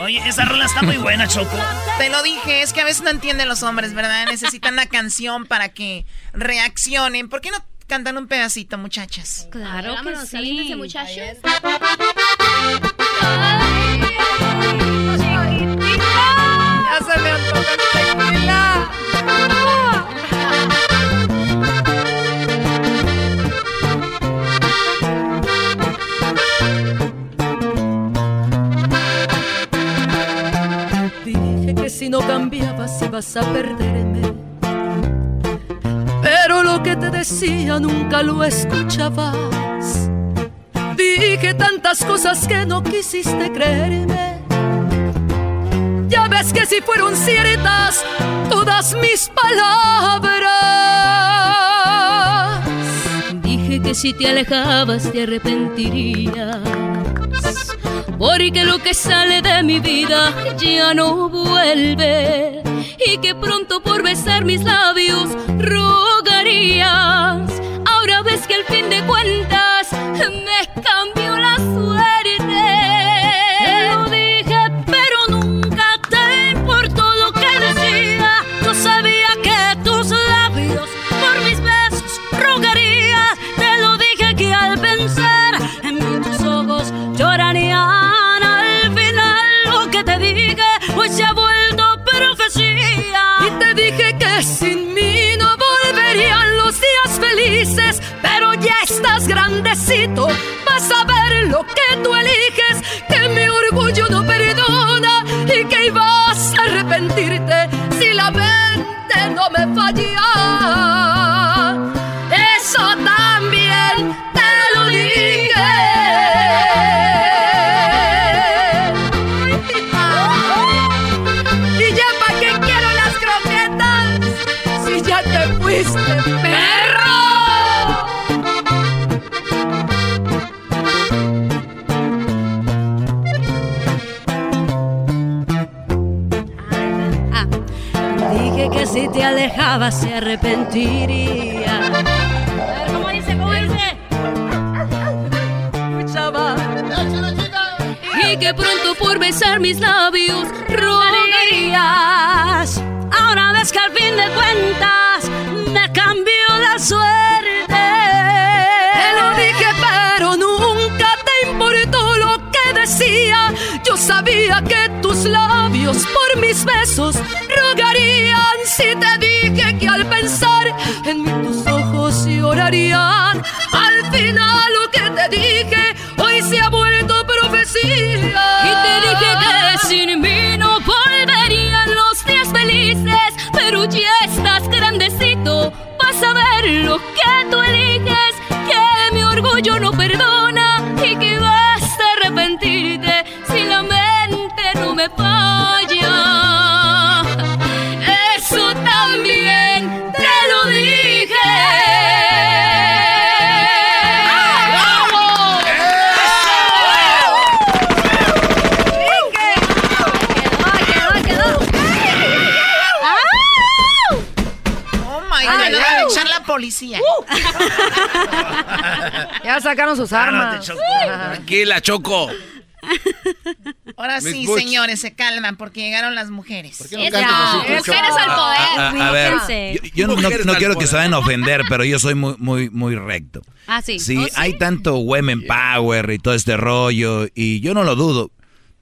Oye, esa rola está muy buena, Choco. Te lo dije, es que a veces no entienden los hombres, ¿verdad? Necesitan una canción para que reaccionen. ¿Por qué no cantan un pedacito, muchachas? Claro que Vámonos, sí. muchachos. Ya se me antoja tequila. Dije que si no cambiabas ibas a perderme. Pero lo que te decía nunca lo escuchabas. Dije tantas cosas que no quisiste creerme. Ya ves que si fueron ciertas todas mis palabras. Dije que si te alejabas te arrepentirías. Porque lo que sale de mi vida ya no vuelve. Y que pronto por besar mis labios rogarías. Ahora ves que al fin de cuentas estás grandecito, vas a ver lo que tú eliges, que mi orgullo no perdona y que ibas a arrepentirte si la mente no me falla. Te alejabas se arrepentiría. ¿Cómo dice? Y que pronto por besar mis labios rogarías. Ahora ves que al fin de cuentas me cambió la suerte. Te lo dije, pero nunca te importó lo que decía. Yo sabía que tus labios por mis besos rogarían. Si te dije que al pensar en mí tus ojos llorarían. Sacaron sus armas. Tranquila, Choco. Ahora Miss sí, Butch. señores, se calman porque llegaron las mujeres. qué no cantas así, tú, Choco? Mujeres al poder. A, a- a ver, yo, yo no, quiero que se vayan a ofender, pero yo soy muy, muy, muy recto. Ah, sí. Sí, Oh, hay tanto women power y todo este rollo, y yo no lo dudo.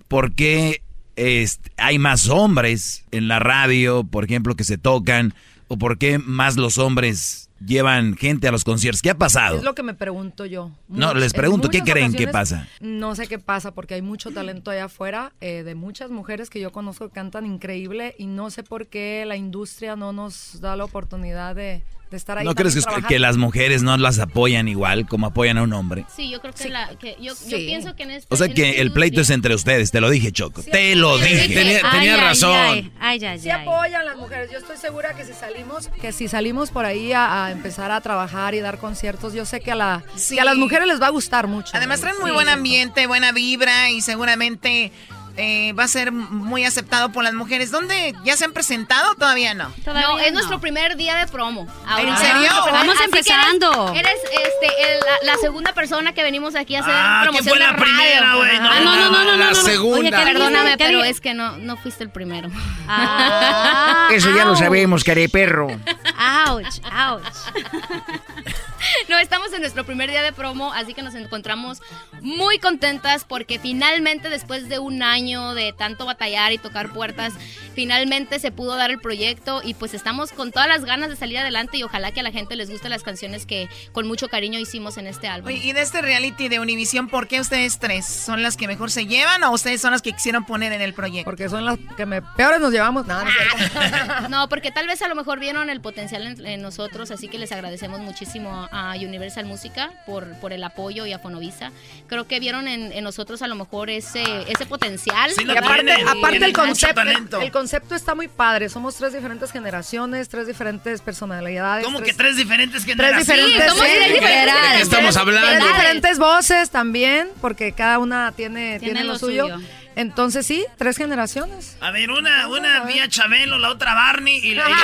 ¿Por qué este, hay más hombres en la radio, por ejemplo, que se tocan? ¿O por qué más los hombres llevan gente a los conciertos? ¿Qué ha pasado? Es lo que me pregunto yo. No, les pregunto, ¿qué creen que pasa? No sé qué pasa, porque hay mucho talento allá afuera, eh, de muchas mujeres que yo conozco que cantan increíble y no sé por qué la industria no nos da la oportunidad de, de estar ahí. ¿No crees que, que las mujeres no las apoyan igual como apoyan a un hombre? Sí, yo creo que, la, que yo, pienso que en este O sea que esta el pleito es entre ustedes, te lo dije, Choco. Te lo dije. Tenía, Ay, tenía ay, razón. Ay, ay, ay, Sí apoyan las mujeres. Yo estoy segura que si salimos, que si salimos por ahí a, a empezar a trabajar y dar conciertos, yo sé que a la Sí. que a las mujeres les va a gustar mucho. Además traen muy Sí. buen ambiente, buena vibra y seguramente eh, va a ser muy aceptado por las mujeres. ¿Dónde ya se han presentado? Todavía no. No, es no. nuestro primer día de promo. ¿En serio? Vamos Así que empezando. Eres, eres, este, el- la, la segunda persona que venimos aquí a hacer Ah, ¿quién promoción fue la de radio. primera, güey? No, Ah, no, no, no, no, La segunda. Oye, ¿qué Perdóname, pero es que no, no fuiste el primero. Ah, Eso ya lo sabemos, perro. Ouch, ouch. No, estamos en nuestro primer día de promo, así que nos encontramos muy contentas porque finalmente después de un año de tanto batallar y tocar puertas, finalmente se pudo dar el proyecto y pues estamos con todas las ganas de salir adelante y ojalá que a la gente les guste las canciones que con mucho cariño hicimos en este álbum. Oye, y de este reality de Univision, ¿por qué ustedes tres son las que mejor se llevan o ustedes son las que quisieron poner en el proyecto? Porque son las que me peores nos llevamos. No. No, porque tal vez a lo mejor vieron el potencial en, en nosotros, así que les agradecemos muchísimo a Universal Música por, por el apoyo y a Fonovisa. Creo que vieron en, en nosotros a lo mejor ese, ese potencial. Sí Y aparte, tienen, aparte el concepto, el concepto está muy padre. Somos tres diferentes generaciones, tres diferentes personalidades. ¿Cómo que tres diferentes tres generaciones? diferentes, somos tres sí, diferentes ¿De qué estamos hablando? Tres diferentes voces también, porque cada una tiene, tiene, Tiene lo, lo suyo. suyo. Entonces sí, tres generaciones. A ver, una, una vía Chabelo, la otra Barney y la, y la-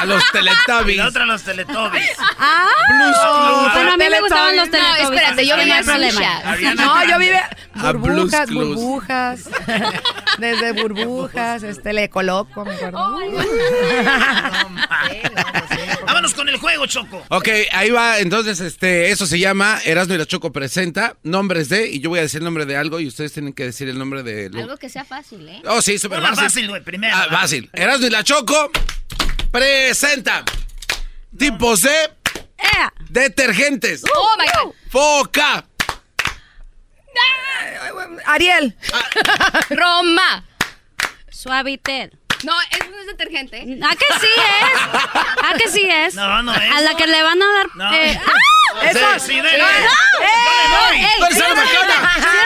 A los y Teletubbies. la otra los Teletubbies. Ah, Clues. Bueno, a mí me gustaban los No, teletubbies. espérate, yo no venía hay problema. No, yo vive A burbujas, burbujas. Desde burbujas, este le coloco, me acuerdo. Vámonos con el juego, Choco. Ok, ahí va. Entonces, este, eso se llama Erasmo y la Choco presenta nombres de, y yo voy a decir el nombre de algo y ustedes tienen que decir el nombre de. Lo- Algo que sea fácil, ¿eh? Oh, sí, súper fácil. fácil, güey, primero. Ah, fácil. Erasmo y la Choco presenta tipos de detergentes. Oh my god. Foca. Ariel, Roma. Suavitel. No, eso no es detergente. ¿A que sí es? ¿A que sí es? No, no es. A la que le van a dar... No. eh, ¡ah! Esa. Sí, sí, dele. No, Yo le doy. ¡Ey! ¡Tú eres sí, una es macana! Sí.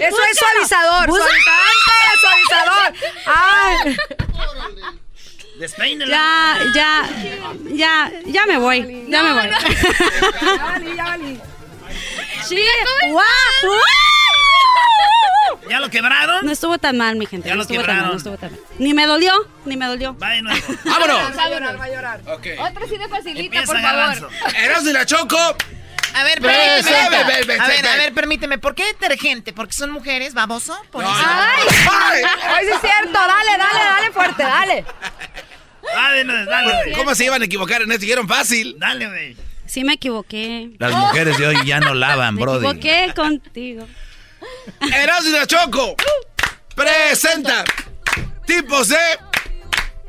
Eso suavizador, suavizante, suavizador. Ay. Despeínela. Ya, ya, ya, ya me voy. Ya me voy. Ya valí, ya valí. Sí. ¡Guau! ¿Ya lo quebraron? No estuvo tan mal, mi gente. Ya no lo estuvo tan mal, quebraron. no estuvo tan mal. Ni me dolió, ni me dolió. Va de nuevo. ¡Vámonos! Va a llorar, va a llorar. Ok. Otra sí de facilita, Empieza, por Garbanzo. favor. Erasmo y la Choco. A ver, permíteme. A ver, ve. a ver, permíteme. ¿Por qué detergente? ¿Porque son mujeres, baboso? Por No, eso. no. Ay, ay, sí es cierto. Dale, dale, dale fuerte, dale. De nuevo, dale, güey. ¿Cómo se iban a equivocar en esto? Dijeron fácil. Dale, güey. Sí me equivoqué. Las mujeres de hoy ya no lavan, Me brody. equivoqué contigo. Erasmo y la Choco presenta tipos de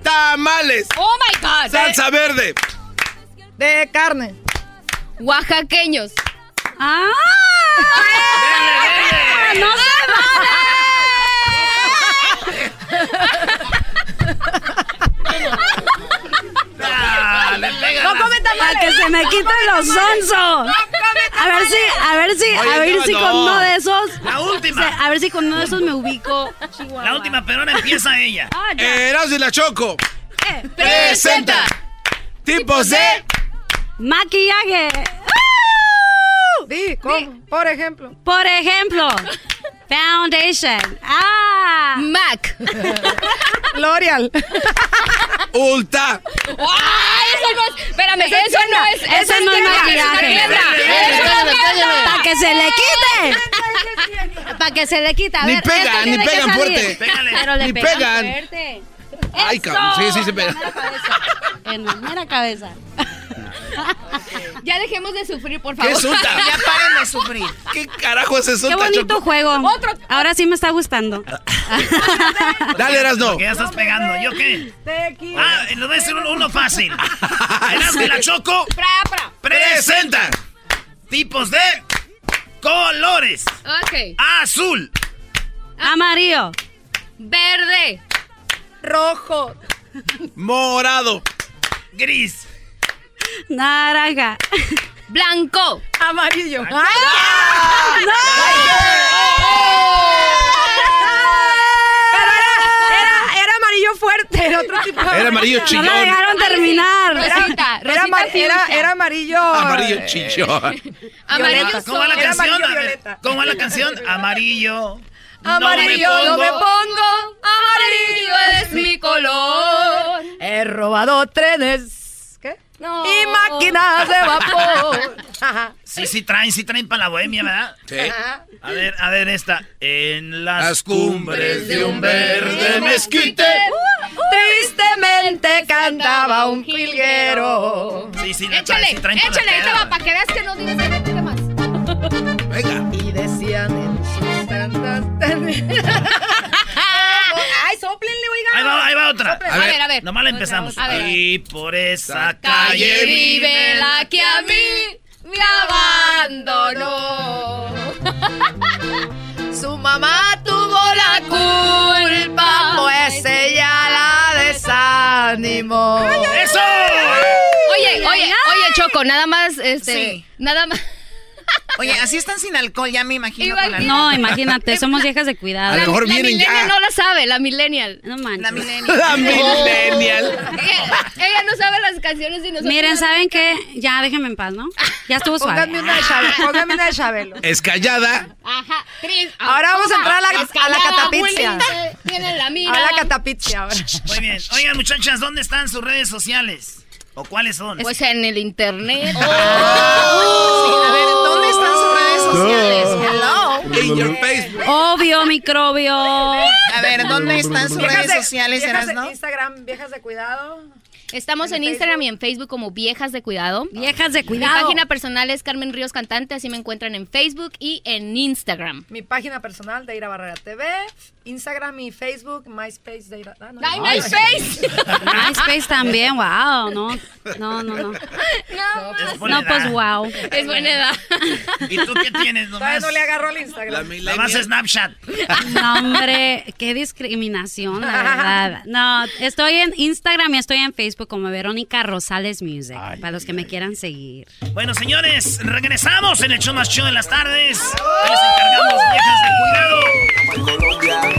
tamales. Oh my god. Salsa verde. De carne. Oaxaqueños. ¡Ah! ¡No se vale! Pega. No come Para tamales. que se me quiten los sonsos. A ver si, a ver si, a ver no, si con uno de esos. La última. o sea, a ver si con uno de esos me ubico. Chihuahua. La última, pero ahora empieza ella. Ah, ya. Erasmo y la Choco Eh, presenta tipos de Maquillaje. Di, ¿cómo? Por ejemplo. Por ejemplo, foundation. Ah. Mac. L'Oreal. Ulta. ¡Ay, eso no es! Espérame, eso no es. Eso no es maquillaje. Para que se le quite. Para que se le quite. A Ni ver, pegan, ni tiene que pegan fuerte. Pero le Ni pegan pegan. fuerte. Ay, ¡Eso! cabrón. Sí, sí, se pega. En la mera cabeza. Ya dejemos de sufrir, por ¿Qué favor. Ulta? Ya paren de sufrir. ¿Qué carajo es eso? Qué bonito juego. Ahora sí me está gustando. Dale, Erasno. Que ya estás pegando. ¿Yo qué? Ah, les voy a decir uno, fácil. Erasmo y la Choco Pra, pra. presentan tipos de colores. Ok. Azul, Amarillo. Verde. Rojo. Morado. gris. Naranja. Blanco. Amarillo. Pero era, era, era amarillo fuerte, era otro tipo de Era amarillo No chillón. me dejaron terminar. Rosita. Era, Rosita amar- era, fuchsia. era amarillo. Amarillo eh, chillón. Amarillo Violeta. ¿Cómo va la Era canción? amarillo A ver, violeta. ¿Cómo va la canción? Amarillo. Amarillo, no me pongo. Amarillo es mi color. He robado trenes. No. Y máquinas de vapor. Sí, sí traen, sí traen para la bohemia, ¿verdad? Sí. A ver, a ver esta. En las, Las cumbres de un verde mezquite. Tristemente cantaba un jilguero. Sí, sí, la traen, Échale, sí traen pa' la échale, para que veas que no dices que más. Venga. Y decían en sus tantas. Ay, soplenle, oiga. Ahí A ver, a ver. Nomás la empezamos. Y por esa Calle calle vive la que a mí me abandonó. Su mamá tuvo la culpa, pues ella la desanimó. ¡Eso! Oye, oye, oye, Choco, nada más, este, Sí. nada más. Oye, así están sin alcohol, ya me imagino. La- que- No, imagínate, somos viejas de A cuidado. lo mejor la vienen millennial ya. no la sabe, la millennial. No manches. La millennial. La millennial. Ella, ella no sabe las canciones y nosotros. Miren, ¿saben qué? Ya déjenme en paz, ¿no? Ya estuvo suave. Pónganme una de Chabelo. Pónganme una de Chabelo. Es callada. Ajá, Tris. Ahora vamos a entrar a la- Escalada, a la catapixia. abuelita, la mira. Ahora la catapixia ahora. Muy bien. Oigan, muchachas, ¿dónde están sus redes sociales? ¿O cuáles son? Pues en el internet. Sí, a ver, ¿dónde están sus redes sociales? Hello. In your face. Obvio, microbio. A ver, ¿dónde están sus Viejas redes de- sociales, viejas de? Instagram, viejas de cuidado. Estamos en, En Instagram Facebook. y en Facebook como Viejas de Cuidado. Viejas de Mi cuidado. página personal es Carmen Ríos Cantante, así me encuentran en Facebook y en Instagram. Mi página personal, Deira Barrera TV. Instagram y Facebook, MySpace, Deira. Ah, no, ¡Ay, no. MySpace! MySpace también, wow, no, no, no, no. Buena No, pues wow. Es buena edad. ¿Y tú qué tienes Todavía nomás? no le agarró al Instagram. Nomás Snapchat. No, hombre, qué discriminación, la verdad. No, estoy en Instagram y estoy en Facebook como Verónica Rosales Music, para los que me quieran seguir. Bueno, señores, regresamos en el show más chido de las tardes. Ahí les encargamos, viejas de cuidado.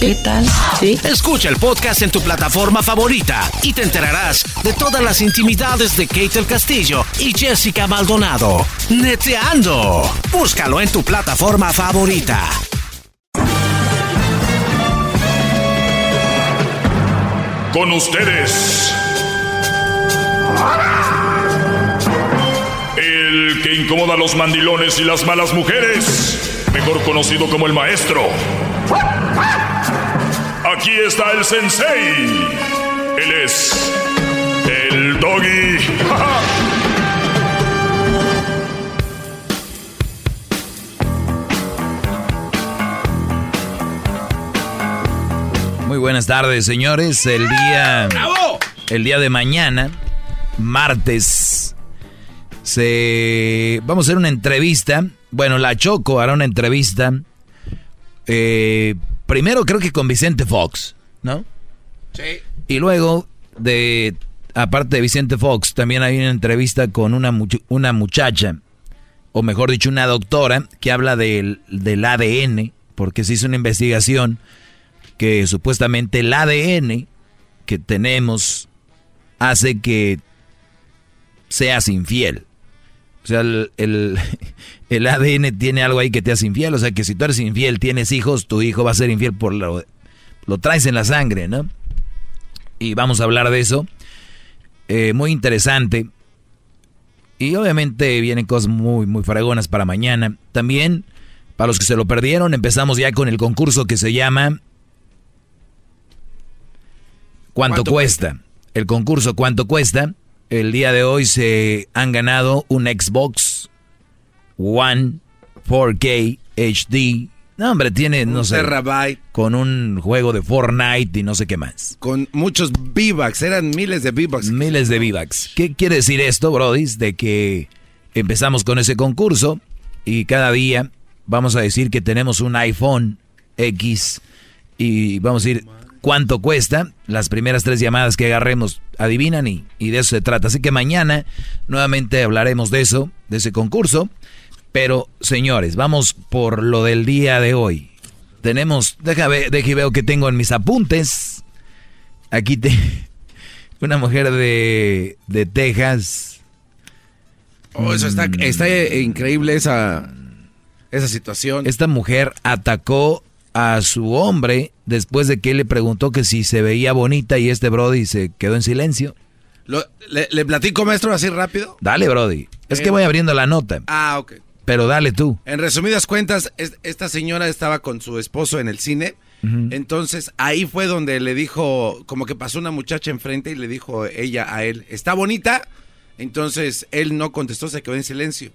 ¿Qué tal? Sí. Escucha el podcast en tu plataforma favorita y te enterarás de todas las intimidades de Kate el Castillo y Jessica Maldonado. Neteando. Búscalo en tu plataforma favorita. Con ustedes. Que incomoda a los mandilones y las malas mujeres. Mejor conocido como el maestro. Aquí está el sensei. Él es. El doggy. Muy buenas tardes, señores. El día. El día de mañana, martes, se. Vamos a hacer una entrevista. Bueno, la Choco hará una entrevista. Eh, primero creo que con Vicente Fox, ¿no? Sí. Y luego de aparte de Vicente Fox, también hay una entrevista con una, una muchacha, o mejor dicho, una doctora, que habla del, del ADN, porque se hizo una investigación que supuestamente el ADN que tenemos hace que seas infiel. O sea, el, el, ADN tiene algo ahí que te hace infiel. O sea, que si tú eres infiel, tienes hijos, tu hijo va a ser infiel por lo, lo traes en la sangre, ¿no? Y vamos a hablar de eso. Eh, muy interesante. Y obviamente vienen cosas muy, muy fregonas para mañana. También, para los que se lo perdieron, empezamos ya con el concurso que se llama ¿Cuánto, cuesta? El concurso ¿Cuánto cuesta? El día de hoy se han ganado un Xbox One 4K HD no, hombre, tiene, no sé. Con un juego de Fortnite y no sé qué más. Con muchos V-Bucks, eran miles de V-Bucks. Miles de V-Bucks. ¿Qué quiere decir esto, Brody? De que empezamos con ese concurso y cada día vamos a decir que tenemos un iPhone X y vamos a decir cuánto cuesta. Las primeras tres llamadas que agarremos adivinan y, y de eso se trata. Así que mañana nuevamente hablaremos de eso, de ese concurso. Pero, señores, vamos por lo del día de hoy. Tenemos, déjame, déjame veo que tengo en mis apuntes. Aquí te, una mujer de, de Texas. Oh, eso está, mm. está increíble esa, esa situación. Esta mujer atacó a su hombre después de que él le preguntó que si se veía bonita y este Brody se quedó en silencio. le, platico, maestro, así rápido? Dale, Brody. Es que voy abriendo la nota. Ah, ok. Pero dale tú. En resumidas cuentas, esta señora estaba con su esposo en el cine. Entonces ahí fue donde le dijo, como que pasó una muchacha enfrente y le dijo ella a él, ¿está bonita? Entonces él no contestó, se quedó en silencio.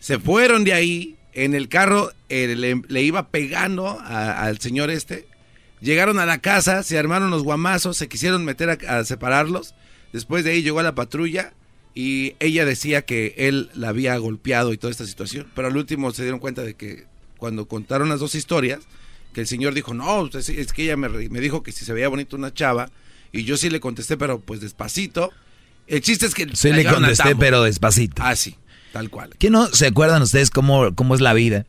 Se fueron de ahí, en el carro le, iba pegando al señor este. Llegaron a la casa, se armaron los guamazos, se quisieron meter a separarlos. Después de ahí llegó a la patrulla y ella decía que él la había golpeado y toda esta situación, pero al último se dieron cuenta de que cuando contaron las dos historias, que el señor dijo, no, es que ella me, me dijo que si se veía bonito una chava, y yo sí le contesté, pero pues despacito. El chiste es que... Sí le contesté, pero despacito. Ah, sí, tal cual. ¿Qué no se acuerdan ustedes cómo, cómo es la vida?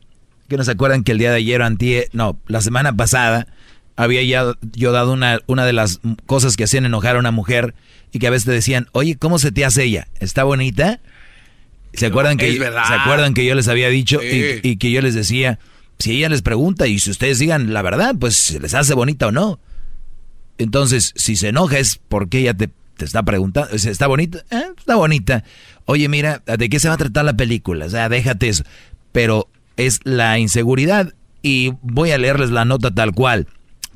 ¿Que no se acuerdan que el día de ayer o no, la semana pasada, había ya yo dado una, una de las cosas que hacían enojar a una mujer y que a veces te decían, oye, ¿cómo se te hace ella? ¿Está bonita? ¿Se acuerdan, que, ¿se acuerdan que yo les había dicho y, que yo les decía, si ella les pregunta y si ustedes digan la verdad, pues se les hace bonita o no? Entonces, si se enoja es porque ella te, está preguntando, ¿está bonita? Eh, está bonita. Oye, mira, ¿de qué se va a tratar la película? O sea, déjate eso. Pero es la inseguridad y voy a leerles la nota tal cual.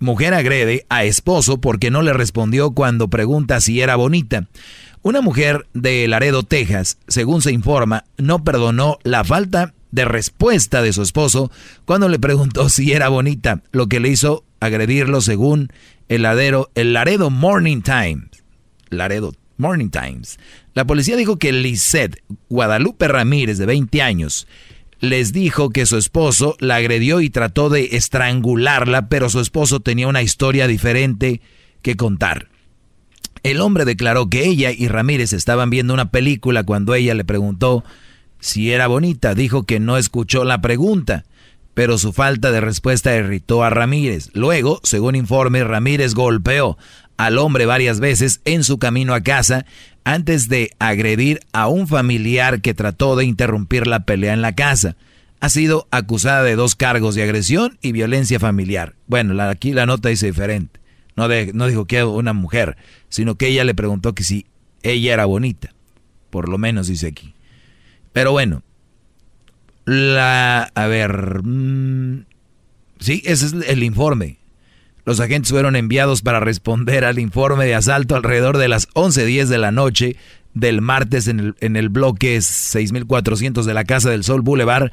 Mujer agrede a esposo porque no le respondió cuando pregunta si era bonita. Una mujer de Laredo, Texas, según se informa, no perdonó la falta de respuesta de su esposo cuando le preguntó si era bonita, lo que le hizo agredirlo según el, el Laredo Morning Times. Laredo Morning Times. La policía dijo que Lisette Guadalupe Ramírez, de 20 años, les dijo que su esposo la agredió y trató de estrangularla, pero su esposo tenía una historia diferente que contar. El hombre declaró que ella y Ramírez estaban viendo una película cuando ella le preguntó si era bonita. Dijo que no escuchó la pregunta, pero su falta de respuesta irritó a Ramírez. Luego, según informe, Ramírez golpeó al hombre varias veces en su camino a casa antes de agredir a un familiar que trató de interrumpir la pelea en la casa. Ha sido acusada de dos cargos de agresión y violencia familiar. Bueno, aquí la nota dice diferente. No, no dijo que una mujer, sino que ella le preguntó que si ella era bonita. Por lo menos dice aquí. Pero bueno, la... A ver... Mm, sí, ese es el informe. Los agentes fueron enviados para responder al informe de asalto alrededor de las 11.10 de la noche del martes en el, en el bloque 6400 de la Casa del Sol Boulevard,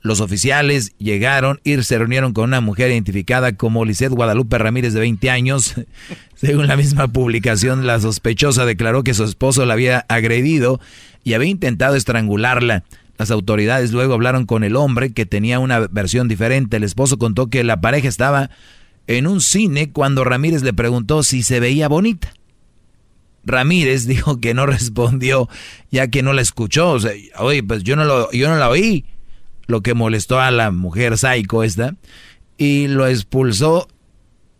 Los oficiales llegaron y se reunieron con una mujer identificada como Lisette Guadalupe Ramírez de 20 años. Según la misma publicación, la sospechosa declaró que su esposo la había agredido y había intentado estrangularla. Las autoridades luego hablaron con el hombre que tenía una versión diferente. El esposo contó que la pareja estaba en un cine cuando Ramírez le preguntó si se veía bonita. Ramírez dijo que no respondió ya que no la escuchó. O sea, oye, pues yo no, lo, yo no la oí lo que molestó a la mujer psycho esta, y lo expulsó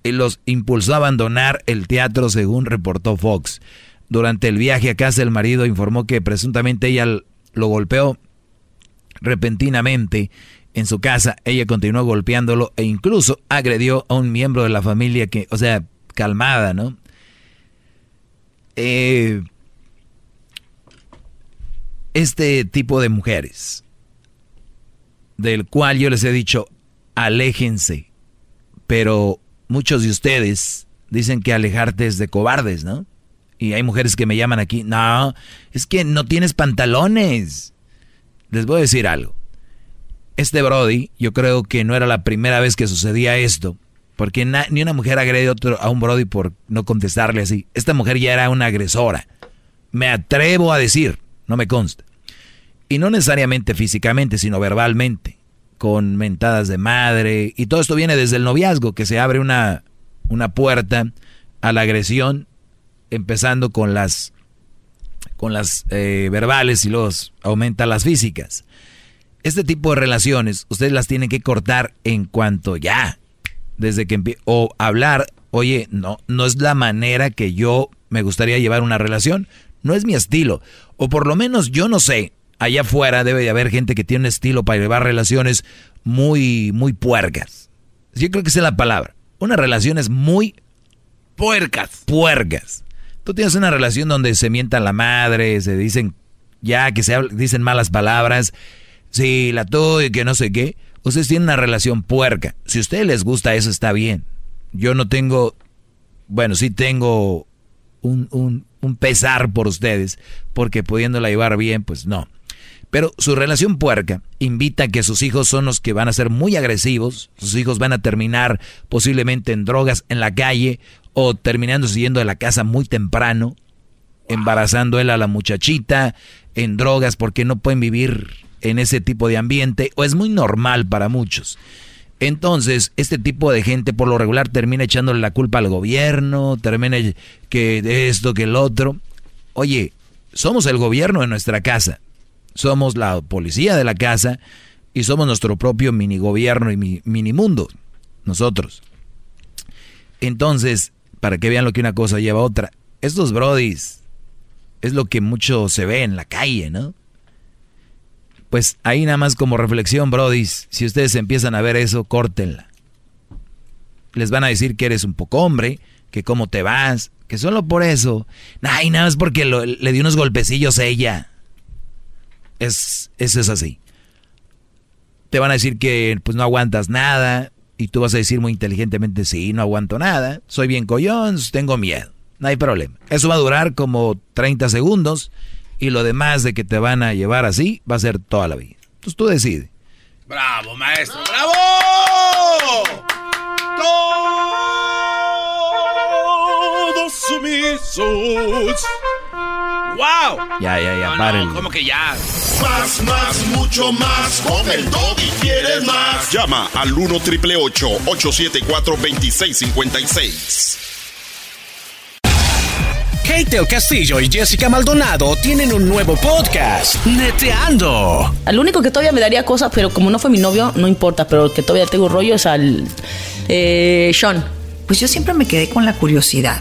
y los impulsó a abandonar el teatro según reportó Fox. Durante el viaje a casa el marido informó que presuntamente ella lo golpeó repentinamente en su casa. Ella continuó golpeándolo e incluso agredió a un miembro de la familia que, o sea, calmada, ¿no? Eh, este tipo de mujeres del cual yo les he dicho, aléjense. Pero muchos de ustedes dicen que alejarte es de cobardes, ¿no? Y hay mujeres que me llaman aquí, no, es que no tienes pantalones. Les voy a decir algo. Este Brody, yo creo que no era la primera vez que sucedía esto, porque ni una mujer agrede a un Brody por no contestarle así. Esta mujer ya era una agresora. Me atrevo a decir, no me consta. Y no necesariamente físicamente, sino verbalmente, con mentadas de madre. Y todo esto viene desde el noviazgo, que se abre una, una puerta a la agresión, empezando con las, con las eh, verbales y luego aumenta las físicas. Este tipo de relaciones, ustedes las tienen que cortar en cuanto ya, desde que o hablar, oye, no, no es la manera que yo me gustaría llevar una relación, no es mi estilo, o por lo menos yo no sé, allá afuera debe de haber gente que tiene un estilo para llevar relaciones muy, muy puercas. Yo creo que esa es la palabra. Una relación es muy puercas. Puercas. Tú tienes una relación donde se mientan la madre, se dicen ya que se dicen malas palabras, sí, la tuya que no sé qué. Ustedes tienen una relación puerca. Si a ustedes les gusta eso, está bien. Yo no tengo, bueno, sí tengo un, un, un pesar por ustedes, porque pudiéndola llevar bien, pues no. Pero su relación puerca invita a que sus hijos son los que van a ser muy agresivos, sus hijos van a terminar posiblemente en drogas en la calle o terminando siguiendo de la casa muy temprano, embarazando él a la muchachita, en drogas porque no pueden vivir en ese tipo de ambiente o es muy normal para muchos. Entonces, este tipo de gente por lo regular termina echándole la culpa al gobierno, termina que de esto, que el otro. Oye, somos el gobierno en nuestra casa somos la policía de la casa y somos nuestro propio mini gobierno y mini mundo, nosotros. Entonces, para que vean lo que una cosa lleva a otra, estos brodis es lo que mucho se ve en la calle, ¿no? Pues ahí nada más como reflexión, brodis, si ustedes empiezan a ver eso, córtenla. Les van a decir que eres un poco hombre, que cómo te vas, que solo por eso. Ay, nada más porque le di unos golpecillos a ella. Es, eso es así. Te van a decir que pues no aguantas nada y tú vas a decir muy inteligentemente, sí, no aguanto nada, soy bien collón, tengo miedo, no hay problema. Eso va a durar como 30 segundos y lo demás de que te van a llevar así va a ser toda la vida. Entonces tú decides. Bravo, maestro, bravo. Todos sumisos. ¡Wow! Ya, ya, ya, paren. ¿Cómo que ya? Más, más, mucho más. Con el y quieres más. Llama al 1 triple 874 2656. Kate del Castillo y Jessica Maldonado tienen un nuevo podcast, Neteando. Al único que todavía me daría cosas, pero como no fue mi novio, no importa, pero el que todavía tengo rollo es al eh, Sean. Pues yo siempre me quedé con la curiosidad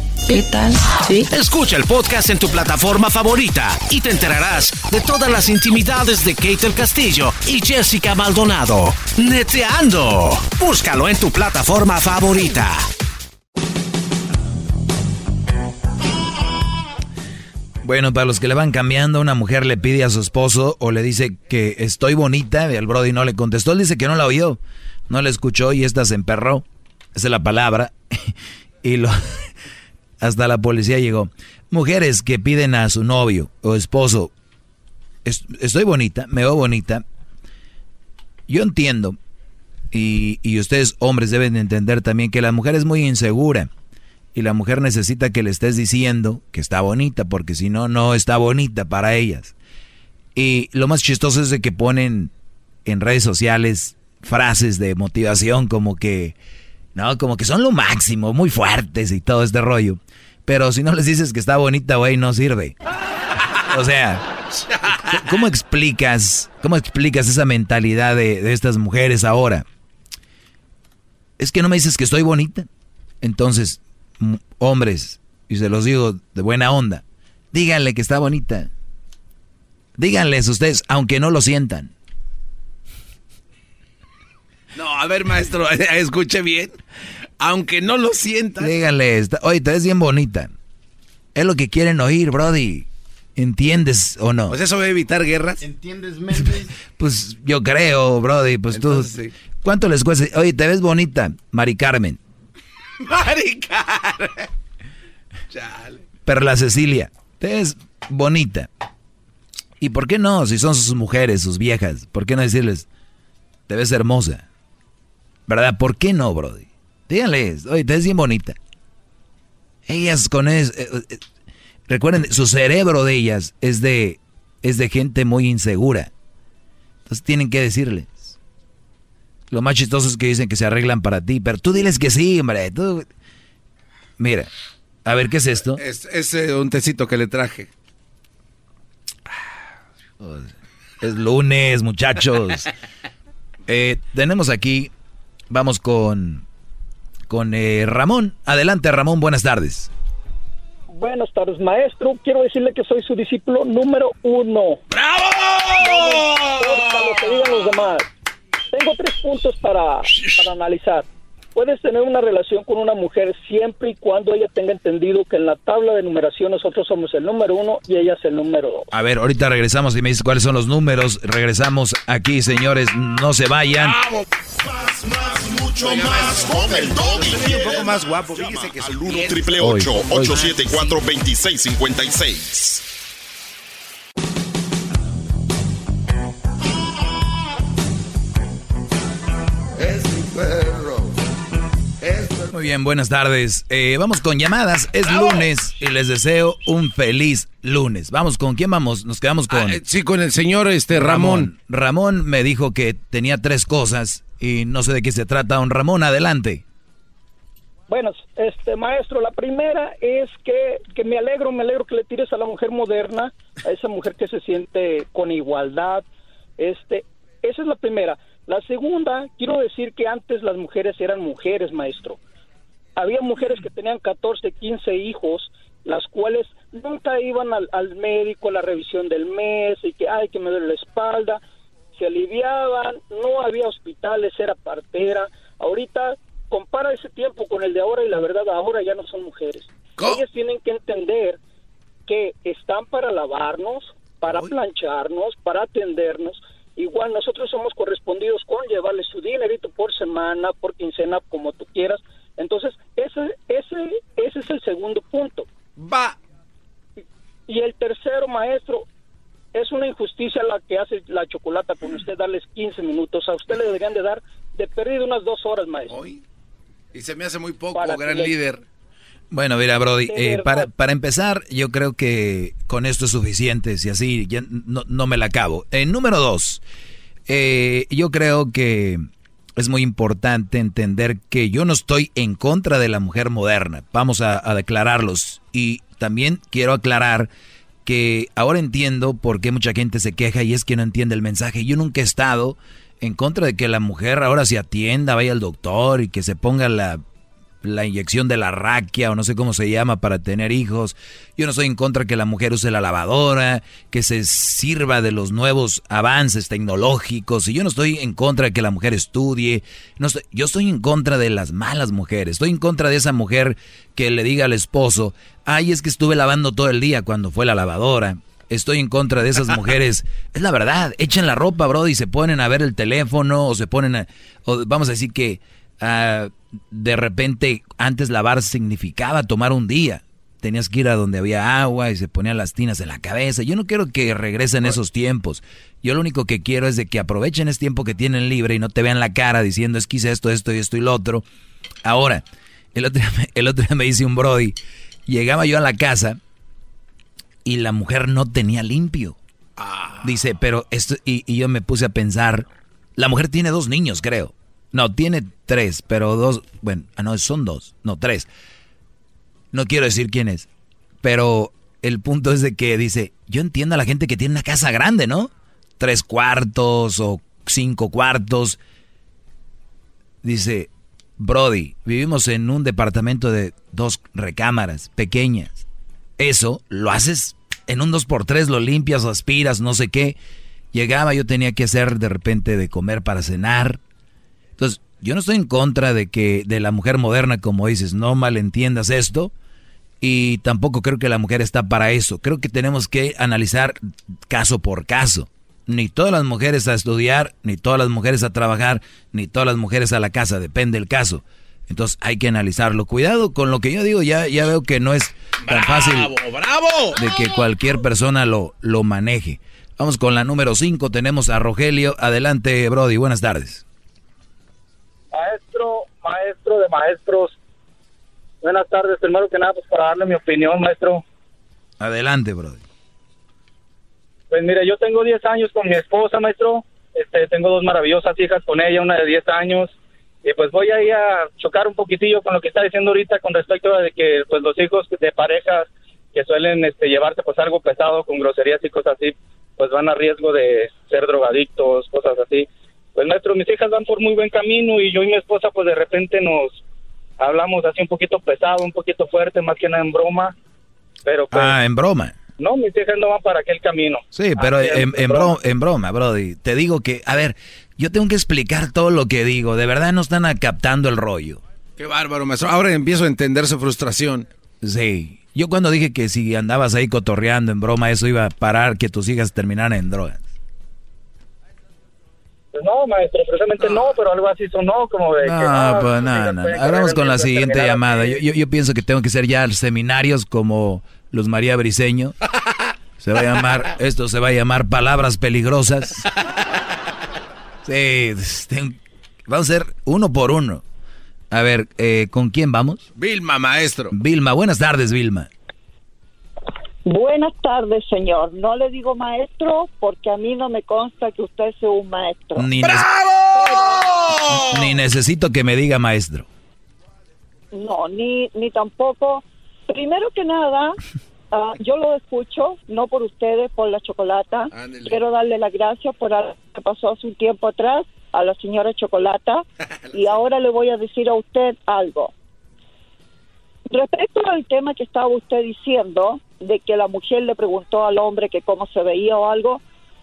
¿Qué tal? ¿Sí? Escucha el podcast en tu plataforma favorita y te enterarás de todas las intimidades de Kate el Castillo y Jessica Maldonado. Neteando. Búscalo en tu plataforma favorita. Bueno, para los que le van cambiando, una mujer le pide a su esposo o le dice que estoy bonita y el Brody no le contestó. Él dice que no la oyó, no la escuchó y esta se emperró. Esa es la palabra. y lo, hasta la policía llegó. Mujeres que piden a su novio o esposo, estoy bonita, me veo bonita. Yo entiendo, y, y ustedes hombres deben entender también que la mujer es muy insegura y la mujer necesita que le estés diciendo que está bonita, porque si no, no está bonita para ellas. Y lo más chistoso es de que ponen en redes sociales frases de motivación como que, no, como que son lo máximo, muy fuertes y todo este rollo. Pero si no les dices que está bonita, güey, no sirve. O sea, ¿cómo explicas, cómo explicas esa mentalidad de, de estas mujeres ahora? Es que no me dices que estoy bonita. Entonces, hombres, y se los digo de buena onda, díganle que está bonita. Díganles ustedes, aunque no lo sientan. No, a ver, maestro, escuche bien. Aunque no lo sientan. Díganle, oye, te ves bien bonita. Es lo que quieren oír, Brody. ¿Entiendes o no? Pues eso va a evitar guerras. ¿Entiendes, Méndez? pues yo creo, Brody. Pues tú. ¿Cuánto les cuesta? Oye, te ves bonita, Mari Carmen. Maricar. Pero la Cecilia, es bonita. ¿Y por qué no? Si son sus mujeres, sus viejas, ¿por qué no decirles, te ves hermosa? ¿Verdad? ¿Por qué no, Brody? Díganles, oye, te ves bien bonita. Ellas con eso... Eh, eh, recuerden, su cerebro de ellas es de, es de gente muy insegura. Entonces tienen que decirle. Lo más chistoso es que dicen que se arreglan para ti, pero tú diles que sí, hombre. Mira, a ver, ¿qué es esto? Es, eh, un tecito que le traje. Es lunes, muchachos. Eh, tenemos aquí, vamos con, con eh, Ramón. Adelante, Ramón, buenas tardes. Buenas tardes, maestro. Quiero decirle que soy su discípulo número uno. ¡Bravo! No lo que digan los demás. Tengo tres puntos para, para analizar. Puedes tener una relación con una mujer siempre y cuando ella tenga entendido que en la tabla de numeración nosotros somos el número uno y ella es el número dos. A ver, ahorita regresamos y me dices cuáles son los números. Regresamos aquí, señores, no se vayan. Más, más, mucho más con el doggy. Un poco más guapo, fíjese que es el 1 triple 874 2656 Muy bien, buenas tardes. Eh, vamos con llamadas. Es lunes y les deseo un feliz lunes. Vamos, ¿con quién vamos? Nos quedamos con... Ah, eh, sí, con el señor este Ramón. Ramón. me dijo que tenía tres cosas y no sé de qué se trata. Don Ramón, adelante. Bueno, este maestro, la primera es que, que me alegro, me alegro que le tires a la mujer moderna, a esa mujer que se siente con igualdad. Este, esa es la primera. La segunda, quiero decir que antes las mujeres eran mujeres, maestro había mujeres que tenían 14, 15 hijos, las cuales nunca iban al, al, médico a la revisión del mes y que, ay, que me duele la espalda, se aliviaban, no había hospitales, era partera. Ahorita compara ese tiempo con el de ahora y la verdad ahora ya no son mujeres. Ellas tienen que entender que están para lavarnos, para plancharnos, para atendernos. Igual nosotros somos correspondidos con llevarles su dinerito por semana, por quincena, como tú quieras, entonces, ese, ese, ese es el segundo punto. Va. Y el tercero, maestro, es una injusticia la que hace la chocolata con usted darles 15 minutos. A usted le deberían de dar de perdido unas dos horas, maestro. Y se me hace muy poco, gran líder. Bueno, mira, Brody, eh, para, para, empezar, yo creo que con esto es suficiente, si así ya no, no me la acabo. En eh, número dos, eh, yo creo que es muy importante entender que yo no estoy en contra de la mujer moderna. Vamos a, declararlos. Y también quiero aclarar que ahora entiendo por qué mucha gente se queja y es que no entiende el mensaje. Yo nunca he estado en contra de que la mujer ahora se atienda, vaya al doctor y que se ponga la la inyección de la raquia o no sé cómo se llama para tener hijos. Yo no estoy en contra que la mujer use la lavadora, que se sirva de los nuevos avances tecnológicos. Y yo no estoy en contra de que la mujer estudie. No yo estoy en contra de las malas mujeres. Estoy en contra de esa mujer que le diga al esposo, ay, es que estuve lavando todo el día cuando fue la lavadora. Estoy en contra de esas mujeres. Es la verdad, echan la ropa, bro, y se ponen a ver el teléfono o se ponen a... O vamos a decir que Ah, de repente antes lavar significaba tomar un día. Tenías que ir a donde había agua y se ponían las tinas en la cabeza. Yo no quiero que regresen esos tiempos. Yo lo único que quiero es de que aprovechen ese tiempo que tienen libre y no te vean la cara diciendo es que hice esto, esto y esto y lo otro. Ahora, el otro, día, el otro día me dice un Brody, llegaba yo a la casa y la mujer no tenía limpio. Ah. Dice, pero esto, y, y yo me puse a pensar, la mujer tiene dos niños, creo. No, tiene tres, pero dos, bueno, ah, no, son dos, no, tres. No quiero decir quién es, pero el punto es de que dice, yo entiendo a la gente que tiene una casa grande, ¿no? Tres cuartos o cinco cuartos. Dice, Brody, vivimos en un departamento de dos recámaras pequeñas. Eso lo haces en un dos por tres, lo limpias, aspiras, no sé qué. Llegaba, yo tenía que hacer de repente de comer para cenar entonces, yo no estoy en contra de que de la mujer moderna, como dices, no malentiendas esto. Y tampoco creo que la mujer está para eso. Creo que tenemos que analizar caso por caso. Ni todas las mujeres a estudiar, ni todas las mujeres a trabajar, ni todas las mujeres a la casa, depende del caso. Entonces hay que analizarlo. Cuidado con lo que yo digo, ya, ya veo que no es tan fácil de que cualquier persona lo, lo maneje. Vamos con la número 5, tenemos a Rogelio. Adelante, Brody, buenas tardes maestro, maestro de maestros. Buenas tardes, primero que nada, pues para darle mi opinión, maestro. Adelante, brother. Pues mire, yo tengo 10 años con mi esposa, maestro. Este, tengo dos maravillosas hijas con ella, una de 10 años. Y pues voy ahí a chocar un poquitillo con lo que está diciendo ahorita con respecto a de que pues los hijos de parejas que suelen este, llevarse pues algo pesado con groserías y cosas así, pues van a riesgo de ser drogadictos, cosas así pues maestro, mis hijas van por muy buen camino y yo y mi esposa pues de repente nos hablamos así un poquito pesado, un poquito fuerte, más que nada en broma, pero pues, Ah, en broma. No, mis hijas no van para aquel camino. Sí, pero en, en, broma, en broma, Brody. Te digo que, a ver, yo tengo que explicar todo lo que digo. De verdad no están captando el rollo. Qué bárbaro, maestro. Ahora empiezo a entender su frustración. Sí. Yo cuando dije que si andabas ahí cotorreando en broma, eso iba a parar que tus hijas terminaran en drogas. Pues no, maestro, precisamente no, pero algo así sonó como de... No, pues nada, no, Hablamos con la siguiente llamada. Yo, yo, yo, pienso que tengo que ser ya seminarios como los María Briseño. Se va a llamar, esto se va a llamar Palabras Peligrosas. Sí, vamos a ser uno por uno. A ver, eh, ¿con quién vamos? Vilma, maestro. Vilma, buenas tardes, Vilma. Buenas tardes, señor. No le digo maestro porque a mí no me consta que usted sea un maestro. Ni Ni necesito que me diga maestro. No, ni, ni tampoco. Primero que nada, uh, yo lo escucho, no por ustedes, por la chocolata. Ándale. Quiero darle las gracias por algo que pasó hace un tiempo atrás a la señora Chocolata. y ahora le voy a decir a usted algo. Respecto al tema que estaba usted diciendo, de que la mujer le preguntó al hombre que cómo se veía o algo,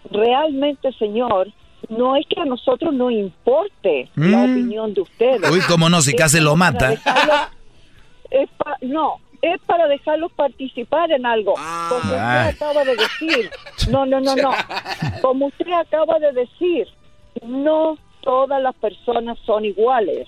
realmente, señor, no es que a nosotros no importe mm. la opinión de ustedes. Uy, cómo no, si casi lo mata. es no, es para dejarlos participar en algo. Ah. Como usted acaba de decir. No, no, no, no. Como usted acaba de decir, no todas las personas son iguales.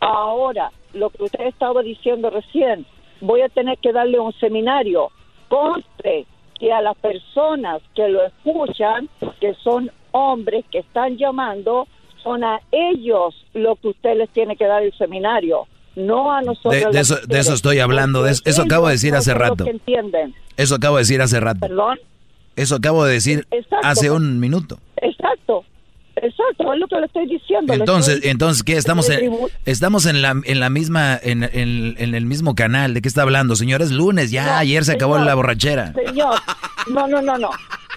Ahora, lo que usted estaba diciendo recién, voy a tener que darle un seminario. Conste que a las personas que lo escuchan, que son hombres que están llamando, son a ellos lo que usted les tiene que dar el seminario, no a nosotros. De, eso, de eso, estoy hablando, de eso, acabo de decir hace rato. Eso acabo de decir hace rato. ¿Perdón? Eso acabo de decir hace un minuto. Exacto. Exacto, es lo que le estoy diciendo. Entonces, entonces ¿qué? Estamos en, estamos en la, en la misma, en, en, el mismo canal. ¿De qué está hablando, señores? Lunes, ya ayer se acabó la borrachera. Señor, no, no, no, no.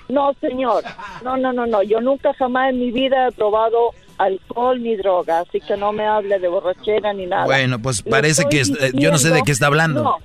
No, señor. No, no, no, no. Yo nunca jamás en mi vida he probado alcohol ni droga, así que no me hable de borrachera ni nada. Bueno, pues parece que eh, yo no sé de qué está hablando. No,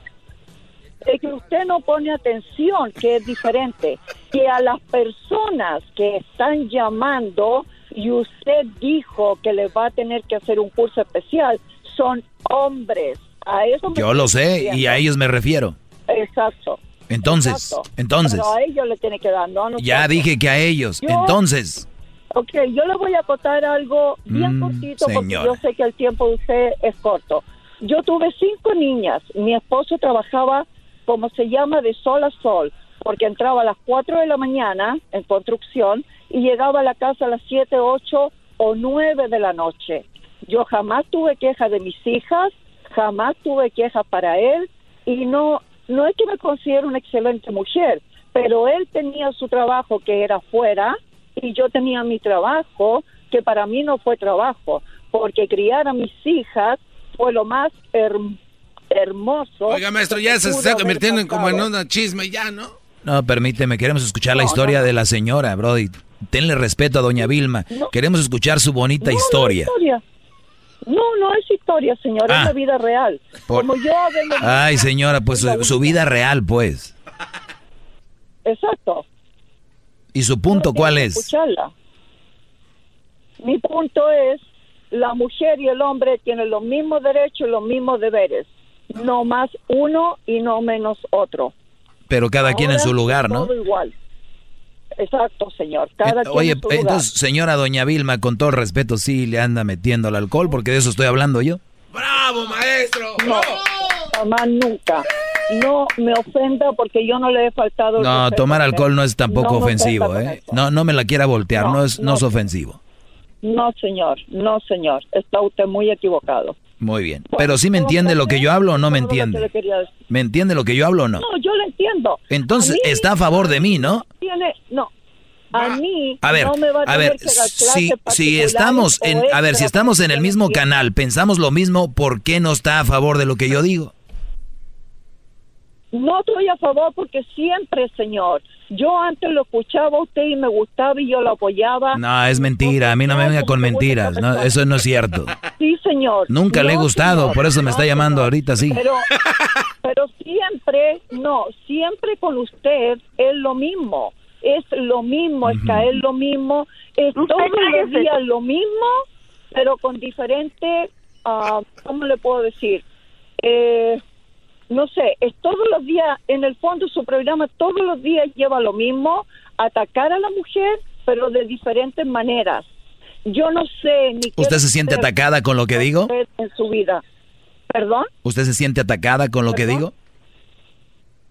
es que usted no pone atención, que es diferente. Que a las personas que están llamando y usted dijo que les va a tener que hacer un curso especial, son hombres. A eso me Yo lo sé refiriendo. y a ellos me refiero. Exacto. Entonces, exacto. entonces, Pero a ellos le tiene que dar, no a ya dije que a ellos. Yo- Entonces, Ok, yo le voy a contar algo bien Mm, cortito porque señora. yo sé que el tiempo de usted es corto. Yo tuve cinco niñas. Mi esposo trabajaba, como se llama, de sol a sol, porque entraba a las 4 de la mañana en construcción y llegaba a la casa a las 7, 8 o 9 de la noche. Yo jamás tuve queja de mis hijas, jamás tuve queja para él y no, no es que me considero una excelente mujer, pero él tenía su trabajo que era fuera y yo tenía mi trabajo que para mí no fue trabajo, porque criar a mis hijas fue lo más herm- hermoso. Oiga, maestro, ya se está convirtiendo en como en una chisme ya, ¿no? no, permíteme, queremos escuchar la historia no. de la señora, Brody. Tenle respeto a doña Vilma. Queremos escuchar su bonita No, historia. No, historia. no, no es historia, señor, Ah. es la vida real. Por- Como yo vengo- Ay, señora, pues su, su vida real, pues. Exacto. ¿Y su punto cuál es? escucharla. Mi punto es, la mujer y el hombre tienen los mismos derechos y los mismos deberes. No más uno y no menos otro. Pero cada quien en Ahora, su lugar, ¿no? Todo igual. Exacto, señor. Cada Eh, Oye, en su lugar. entonces, señora doña Vilma, con todo el respeto, sí le anda metiendo al alcohol, porque de eso estoy hablando yo. ¡Bravo, maestro! No, jamás nunca. No me ofenda porque yo no le he faltado. el No, respeto tomar alcohol no es tampoco No ofensivo, ¿eh? No, no me la quiera voltear, no, No, es, no no. es ofensivo. No, señor. No, señor. Está usted muy equivocado. Muy bien. Pero sí me entiende lo que yo hablo o no me entiende. ¿Me entiende lo que yo hablo o no? No, yo lo entiendo. Entonces, A está a favor de mí, ¿no? Tiene, no. A mí A ver, no me va a, a ver, si, si estamos en, a ver, si estamos en el mismo canal, pensamos lo mismo, ¿por qué no está a favor de lo que yo digo? No estoy a favor porque siempre, señor. Yo antes lo escuchaba a usted y me gustaba y yo lo apoyaba. No, es mentira, a mí no me venga con mentiras, no, eso no es cierto. Sí, señor. Nunca le he gustado, señor. por eso me está llamando ahorita, sí. Pero, pero siempre, no, siempre con usted es lo mismo. Es lo mismo, es caer lo mismo. Es todos los días lo mismo, pero con diferente, ah, ¿cómo le puedo decir? Eh, no sé, es todos los días, en el fondo su programa todos los días lleva lo mismo, atacar a la mujer, pero de diferentes maneras. Yo no sé ni ¿Usted se siente atacada con lo que digo? En su vida. ¿Perdón? ¿Usted se siente atacada con lo que digo?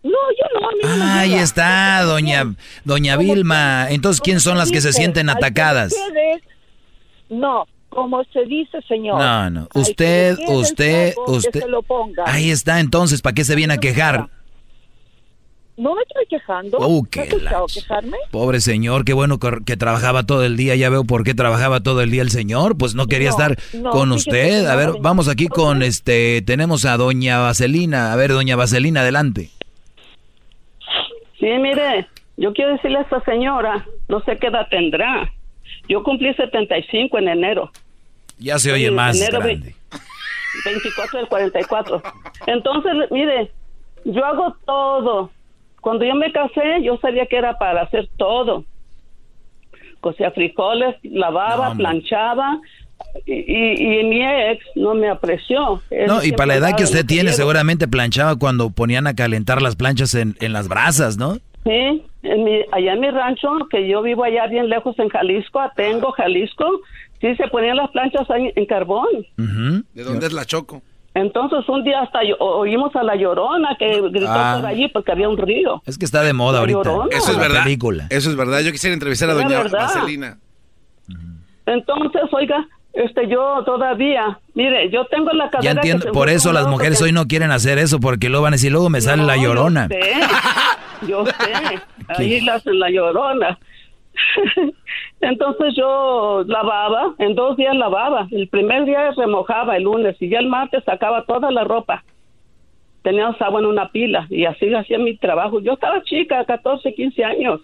No, yo no, a mí no Ahí está, doña, doña Vilma. Entonces, ¿quién son las que se sienten atacadas? no, como se dice, señor. No, no. Usted, usted, usted. se lo ponga. Ahí está, entonces, ¿para qué se viene a quejar? No me estoy quejando. Oh, ¿Me qué ha escuchado quejarme? Pobre señor, qué bueno que que trabajaba todo el día. Ya veo por qué trabajaba todo el día el señor. Pues no quería No, estar no, con usted. A no, ver, vamos aquí con este. Tenemos a doña Vaselina. A ver, doña Vaselina, adelante. Sí, mire, yo quiero decirle a esta señora, no sé qué edad tendrá. Yo cumplí 75 en enero. Ya se oye Sí, más enero grande. 24 del 44. Entonces, mire, yo hago todo. Cuando yo me casé, yo sabía que era para hacer todo. Cocía frijoles, lavaba, planchaba. Y, y- y mi ex no me apreció. Él No, y para la edad que usted tiene, quiero. seguramente planchaba cuando ponían a calentar las planchas en, en las brasas, ¿no? Sí, en mi, allá en mi rancho, que yo vivo allá bien lejos en Jalisco, Atengo, Jalisco, sí se ponían las planchas ahí en carbón. ¿De dónde es la Choco? Entonces un día hasta yo- oímos a la llorona que gritó Ah. por allí porque había un río. Es que está de moda La ahorita. Llorona. Eso es la verdad. película. Eso es verdad. Yo quisiera entrevistar a doña. Vaselina. Entonces, oiga, este yo todavía, mire, yo tengo la cadera Ya que entiendo, se por eso las mujeres porque- hoy no quieren hacer eso porque luego van a decir, luego me sale la llorona. Yo sé, yo sé. ahí la hacen la llorona. Entonces yo lavaba, en dos días lavaba. El primer día remojaba el lunes y ya el martes sacaba toda la ropa. Tenía agua en una pila y así hacía mi trabajo. Yo estaba chica, 14, 15 años.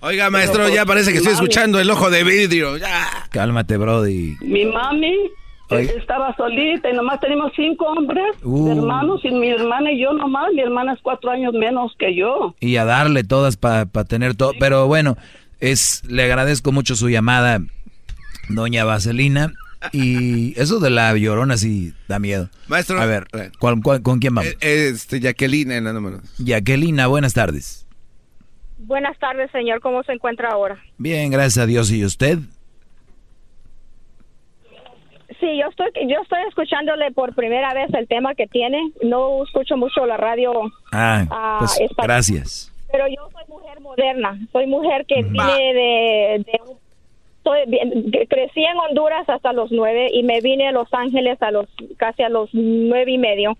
Oiga, maestro, ya parece que estoy escuchando el ojo de vidrio. Ya. Cálmate, Brody. Mi mami Oye. estaba solita y nomás tenemos cinco hombres, Uh. hermanos, y mi hermana y yo nomás. Mi hermana es cuatro años menos que yo. Y a darle todas para tener todo. Pero bueno, es le agradezco mucho su llamada, doña Vaselina. Y eso de la llorona sí da miedo. Maestro. A ver, ¿cuál- cuál- con quién vamos? Eh, Este, Jacqueline, nada. Jacquelina, buenas tardes. Buenas tardes, señor. ¿Cómo se encuentra ahora? Bien, gracias a Dios. ¿Y usted? Sí, yo estoy, yo estoy escuchándole por primera vez el tema que tiene. No escucho mucho la radio, Ah, Ah, pues gracias. Pero yo soy mujer moderna. Soy mujer que viene de... de un- soy bien- crecí en Honduras hasta los nueve y me vine a Los Ángeles a los casi a los nueve y medio.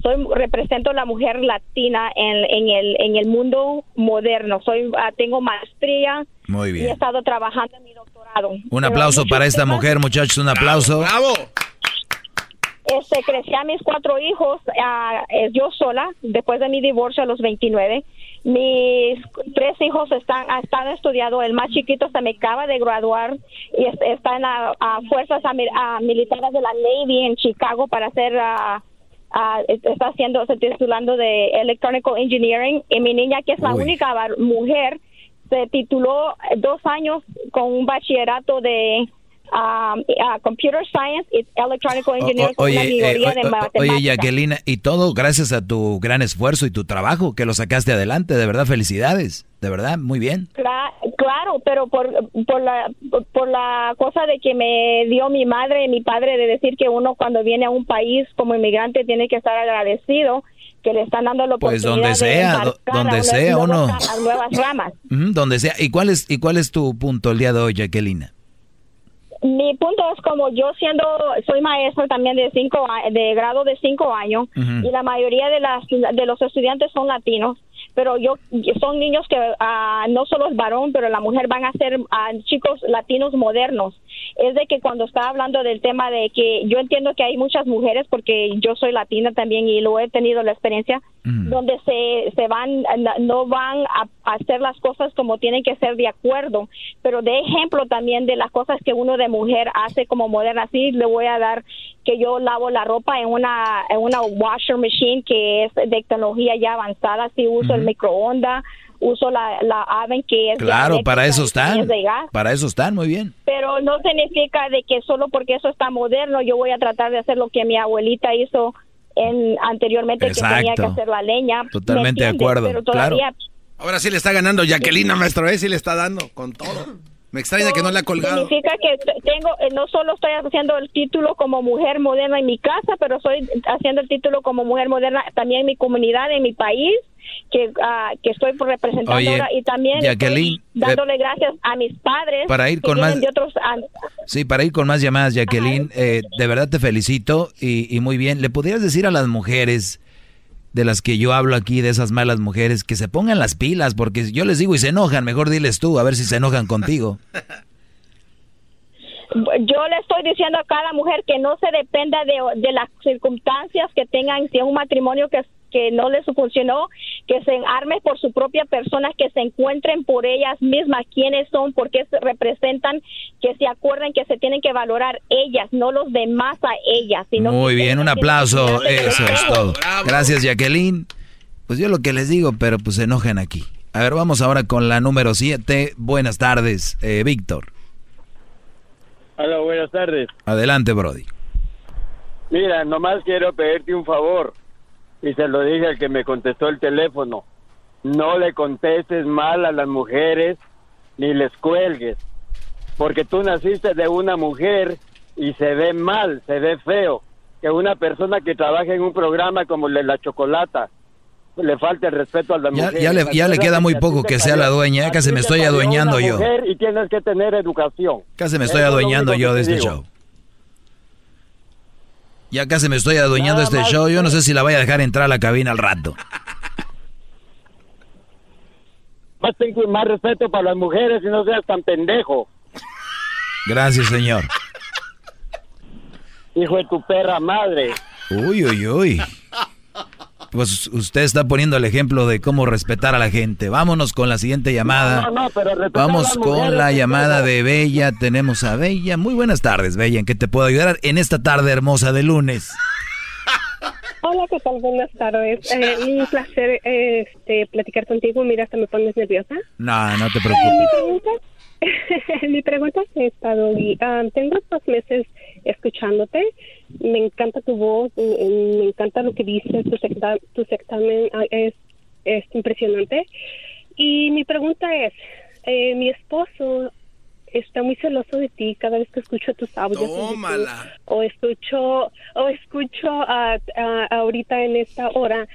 Soy represento la mujer latina en, en el en el mundo moderno. Soy ah, tengo maestría Muy y he bien. estado trabajando en mi doctorado. Un Pero aplauso para esta temas- mujer, muchachos, un aplauso. ¡Bravo! Este, crecí a mis cuatro hijos eh, yo sola, después de mi divorcio a los 29. Mis tres hijos están, están estudiando, el más chiquito se me acaba de graduar y es- está en las fuerzas ami- ah, militares de la Navy en Chicago para hacer, ah, está haciendo, se titulando de Electronic Engineering. Y mi niña, que es la Uy. única mujer, se tituló dos años con un bachillerato de ah, ah, Computer Science y Electronic Engineering O- con una oye, minoría eh, de o- o- matemáticas. oye, Jacquelina, y todo gracias a tu gran esfuerzo y tu trabajo que lo sacaste adelante, de verdad, felicidades, de verdad, muy bien. Cla- Claro, pero por, por, la, por la cosa de que me dio mi madre y mi padre de decir que uno cuando viene a un país como inmigrante tiene que estar agradecido que le están dando la Pues oportunidad donde de sea, donde sea uno. a nuevas ramas. Ujú, donde sea. ¿Y cuál es y cuál es tu punto el día de hoy, Jacquelina? Mi punto es como yo siendo, soy maestra también de cinco, a- de grado de cinco años y la mayoría de las de los estudiantes son latinos, pero yo son niños que ah, no solo es varón, pero la mujer van a ser ah, chicos latinos modernos. Es de que cuando está hablando del tema de que yo entiendo que hay muchas mujeres porque yo soy latina también y lo he tenido la experiencia donde se, se van, no van a hacer las cosas como tienen que ser de acuerdo, pero de ejemplo también de las cosas que uno de mujer hace como moderna. Así le voy a dar que yo lavo la ropa en una, en una washer machine que es de tecnología ya avanzada, si uso el microondas, uso la, la oven que es Claro, para eso están. Para eso están, muy bien. pero no significa de que solo porque eso está moderno yo voy a tratar de hacer lo que mi abuelita hizo en anteriormente que tenía que hacer la leña. ¿me Totalmente de acuerdo, Pero todavía Ahora sí le está ganando Jacquelina, maestro, ¿eh? Sí le está dando con todo. Me extraña que no le ha colgado. Significa que tengo, eh, no solo estoy haciendo el título como mujer moderna en mi casa, pero estoy haciendo el título como mujer moderna también en mi comunidad, en mi país, que, ah, que estoy representando Oye, ahora. Y también estoy Jacqueline, dándole gracias a mis padres para ir con más- de otros Sí, para ir con más llamadas, Jacqueline, eh, de verdad te felicito y, y muy bien. ¿Le podrías decir a las mujeres de las que yo hablo aquí, de esas malas mujeres, que se pongan las pilas? Porque yo les digo y se enojan, mejor diles tú, a ver si se enojan contigo. yo le estoy diciendo a cada mujer que no se dependa de, de las circunstancias que tengan, si es un matrimonio que, que no les funcionó, que se arme por su propia persona, que se encuentren por ellas mismas quiénes son, por qué se representan, que se acuerden que se tienen que valorar ellas, no los demás a ellas. Sino Muy bien, un aplauso, eso es todo. Gracias, Jacqueline. Pues yo lo que les digo, pero pues se enojan aquí. A ver, vamos ahora con la número 7. Buenas tardes, eh, Víctor. Hola, buenas tardes. Adelante, Brody. Mira, nomás quiero pedirte un favor. Y se lo dije al que me contestó el teléfono. No le contestes mal a las mujeres ni les cuelgues. Porque tú naciste de una mujer y se ve mal, se ve feo. Que una persona que trabaja en un programa como el de La Chocolata le falta el respeto a la Ya, mujer. ya le, ya le queda muy poco que sea la dueña, ya casi me estoy adueñando yo. Y tienes que tener educación. Casi me estoy adueñando yo de te este show. Ya casi me estoy adueñando de este show. Yo no sé si la voy a dejar entrar a la cabina al rato. Más ten más respeto para las mujeres y no seas tan pendejo. Gracias, señor. Hijo de tu perra madre. Uy, uy, uy. Pues usted está poniendo el ejemplo de cómo respetar a la gente. Vámonos con la siguiente llamada. No, no, pero respetar a Vamos con mujeres, la llamada de Bella. Tenemos a Bella. Muy buenas tardes, Bella. ¿En qué te puedo ayudar en esta tarde hermosa de lunes? Hola, ¿qué tal? Buenas tardes. Eh, un placer este, platicar contigo. Mira, hasta me pones nerviosa. No, no te Eh, mi preocupes. pregunta, mi pregunta es esta, Doggy. Ah, tengo dos meses escuchándote. Me encanta tu voz, me, me encanta lo que dices, tu, secta, tu sectamen ah, es, es impresionante. Y mi pregunta es, eh, mi esposo está muy celoso de ti cada vez que escucho tus audios. Tómala. O escucho, o escucho ah, ah, ahorita en esta hora.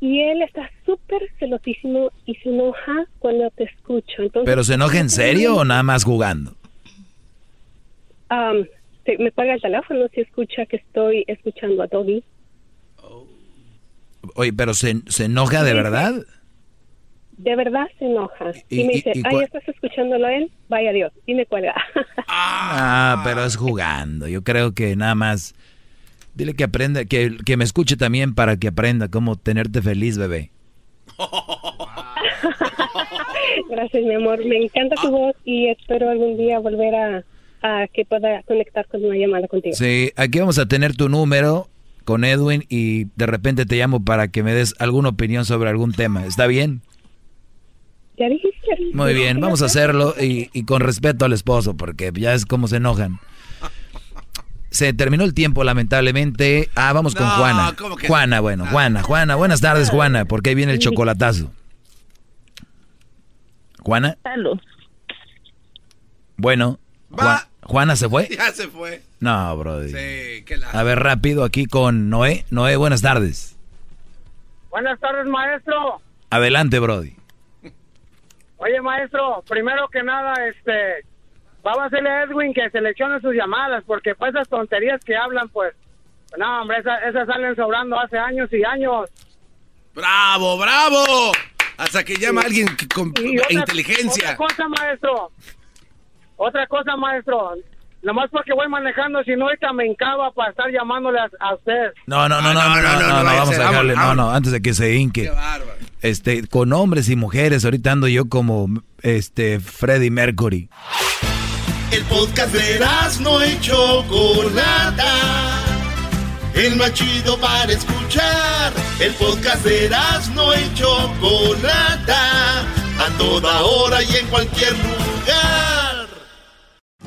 Y él está súper celosísimo y se enoja cuando te escucho. Entonces, ¿Pero se enoja en serio o nada más jugando? Am, te- me paga el teléfono si escucha que estoy escuchando a Toby. Oye, ¿pero se, se enoja de verdad? De verdad se enoja. Y, Y- me dice, y ay, estás escuchándolo a él, vaya Dios. Y me cuelga. Ah, pero es jugando. Yo creo que nada más. Dile que aprenda, que, que me escuche también para que aprenda cómo tenerte feliz, bebé. Gracias, mi amor. Me encanta tu voz y espero algún día volver a, a que pueda conectar con una llamada contigo. Sí, aquí vamos a tener tu número con Edwin y de repente te llamo para que me des alguna opinión sobre algún tema. ¿Está bien? Ya dijiste. Muy bien, vamos a hacerlo y, y con respeto al esposo, porque ya es como se enojan. Se terminó el tiempo, lamentablemente. Ah, vamos con No, Juana. ¿cómo que Juana, bueno, Juana, Juana. Buenas tardes, Juana, porque ahí viene el chocolatazo. Juana, Salud. bueno. Ju- ¿Juana se fue? Ya se fue. No, brody. Sí, qué la... A ver, rápido, aquí con Noé. Noé, buenas tardes. Buenas tardes, maestro. Adelante, brody. Oye, maestro, primero que nada, este, vamos a hacerle a Edwin que seleccione sus llamadas, porque pues esas tonterías que hablan, pues, no, hombre, esas, esas salen sobrando hace años y años. ¡Bravo, bravo! Hasta que llama alguien que- con Y otra- inteligencia. Otra cosa, maestro. Otra cosa, maestro. Nomás porque voy manejando, si no, ahorita me encaba para estar llamándole a, a usted. No, no, no, no, no, no, no, no, vamos a dejarle, no, no, antes de que se hinque. Este, con hombres y mujeres, ahorita ando yo como, este, Freddie Mercury. El podcast de no y Chocolata. El más chido para escuchar. El podcast de no y Chocolata. A toda hora y en cualquier lugar.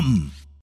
come.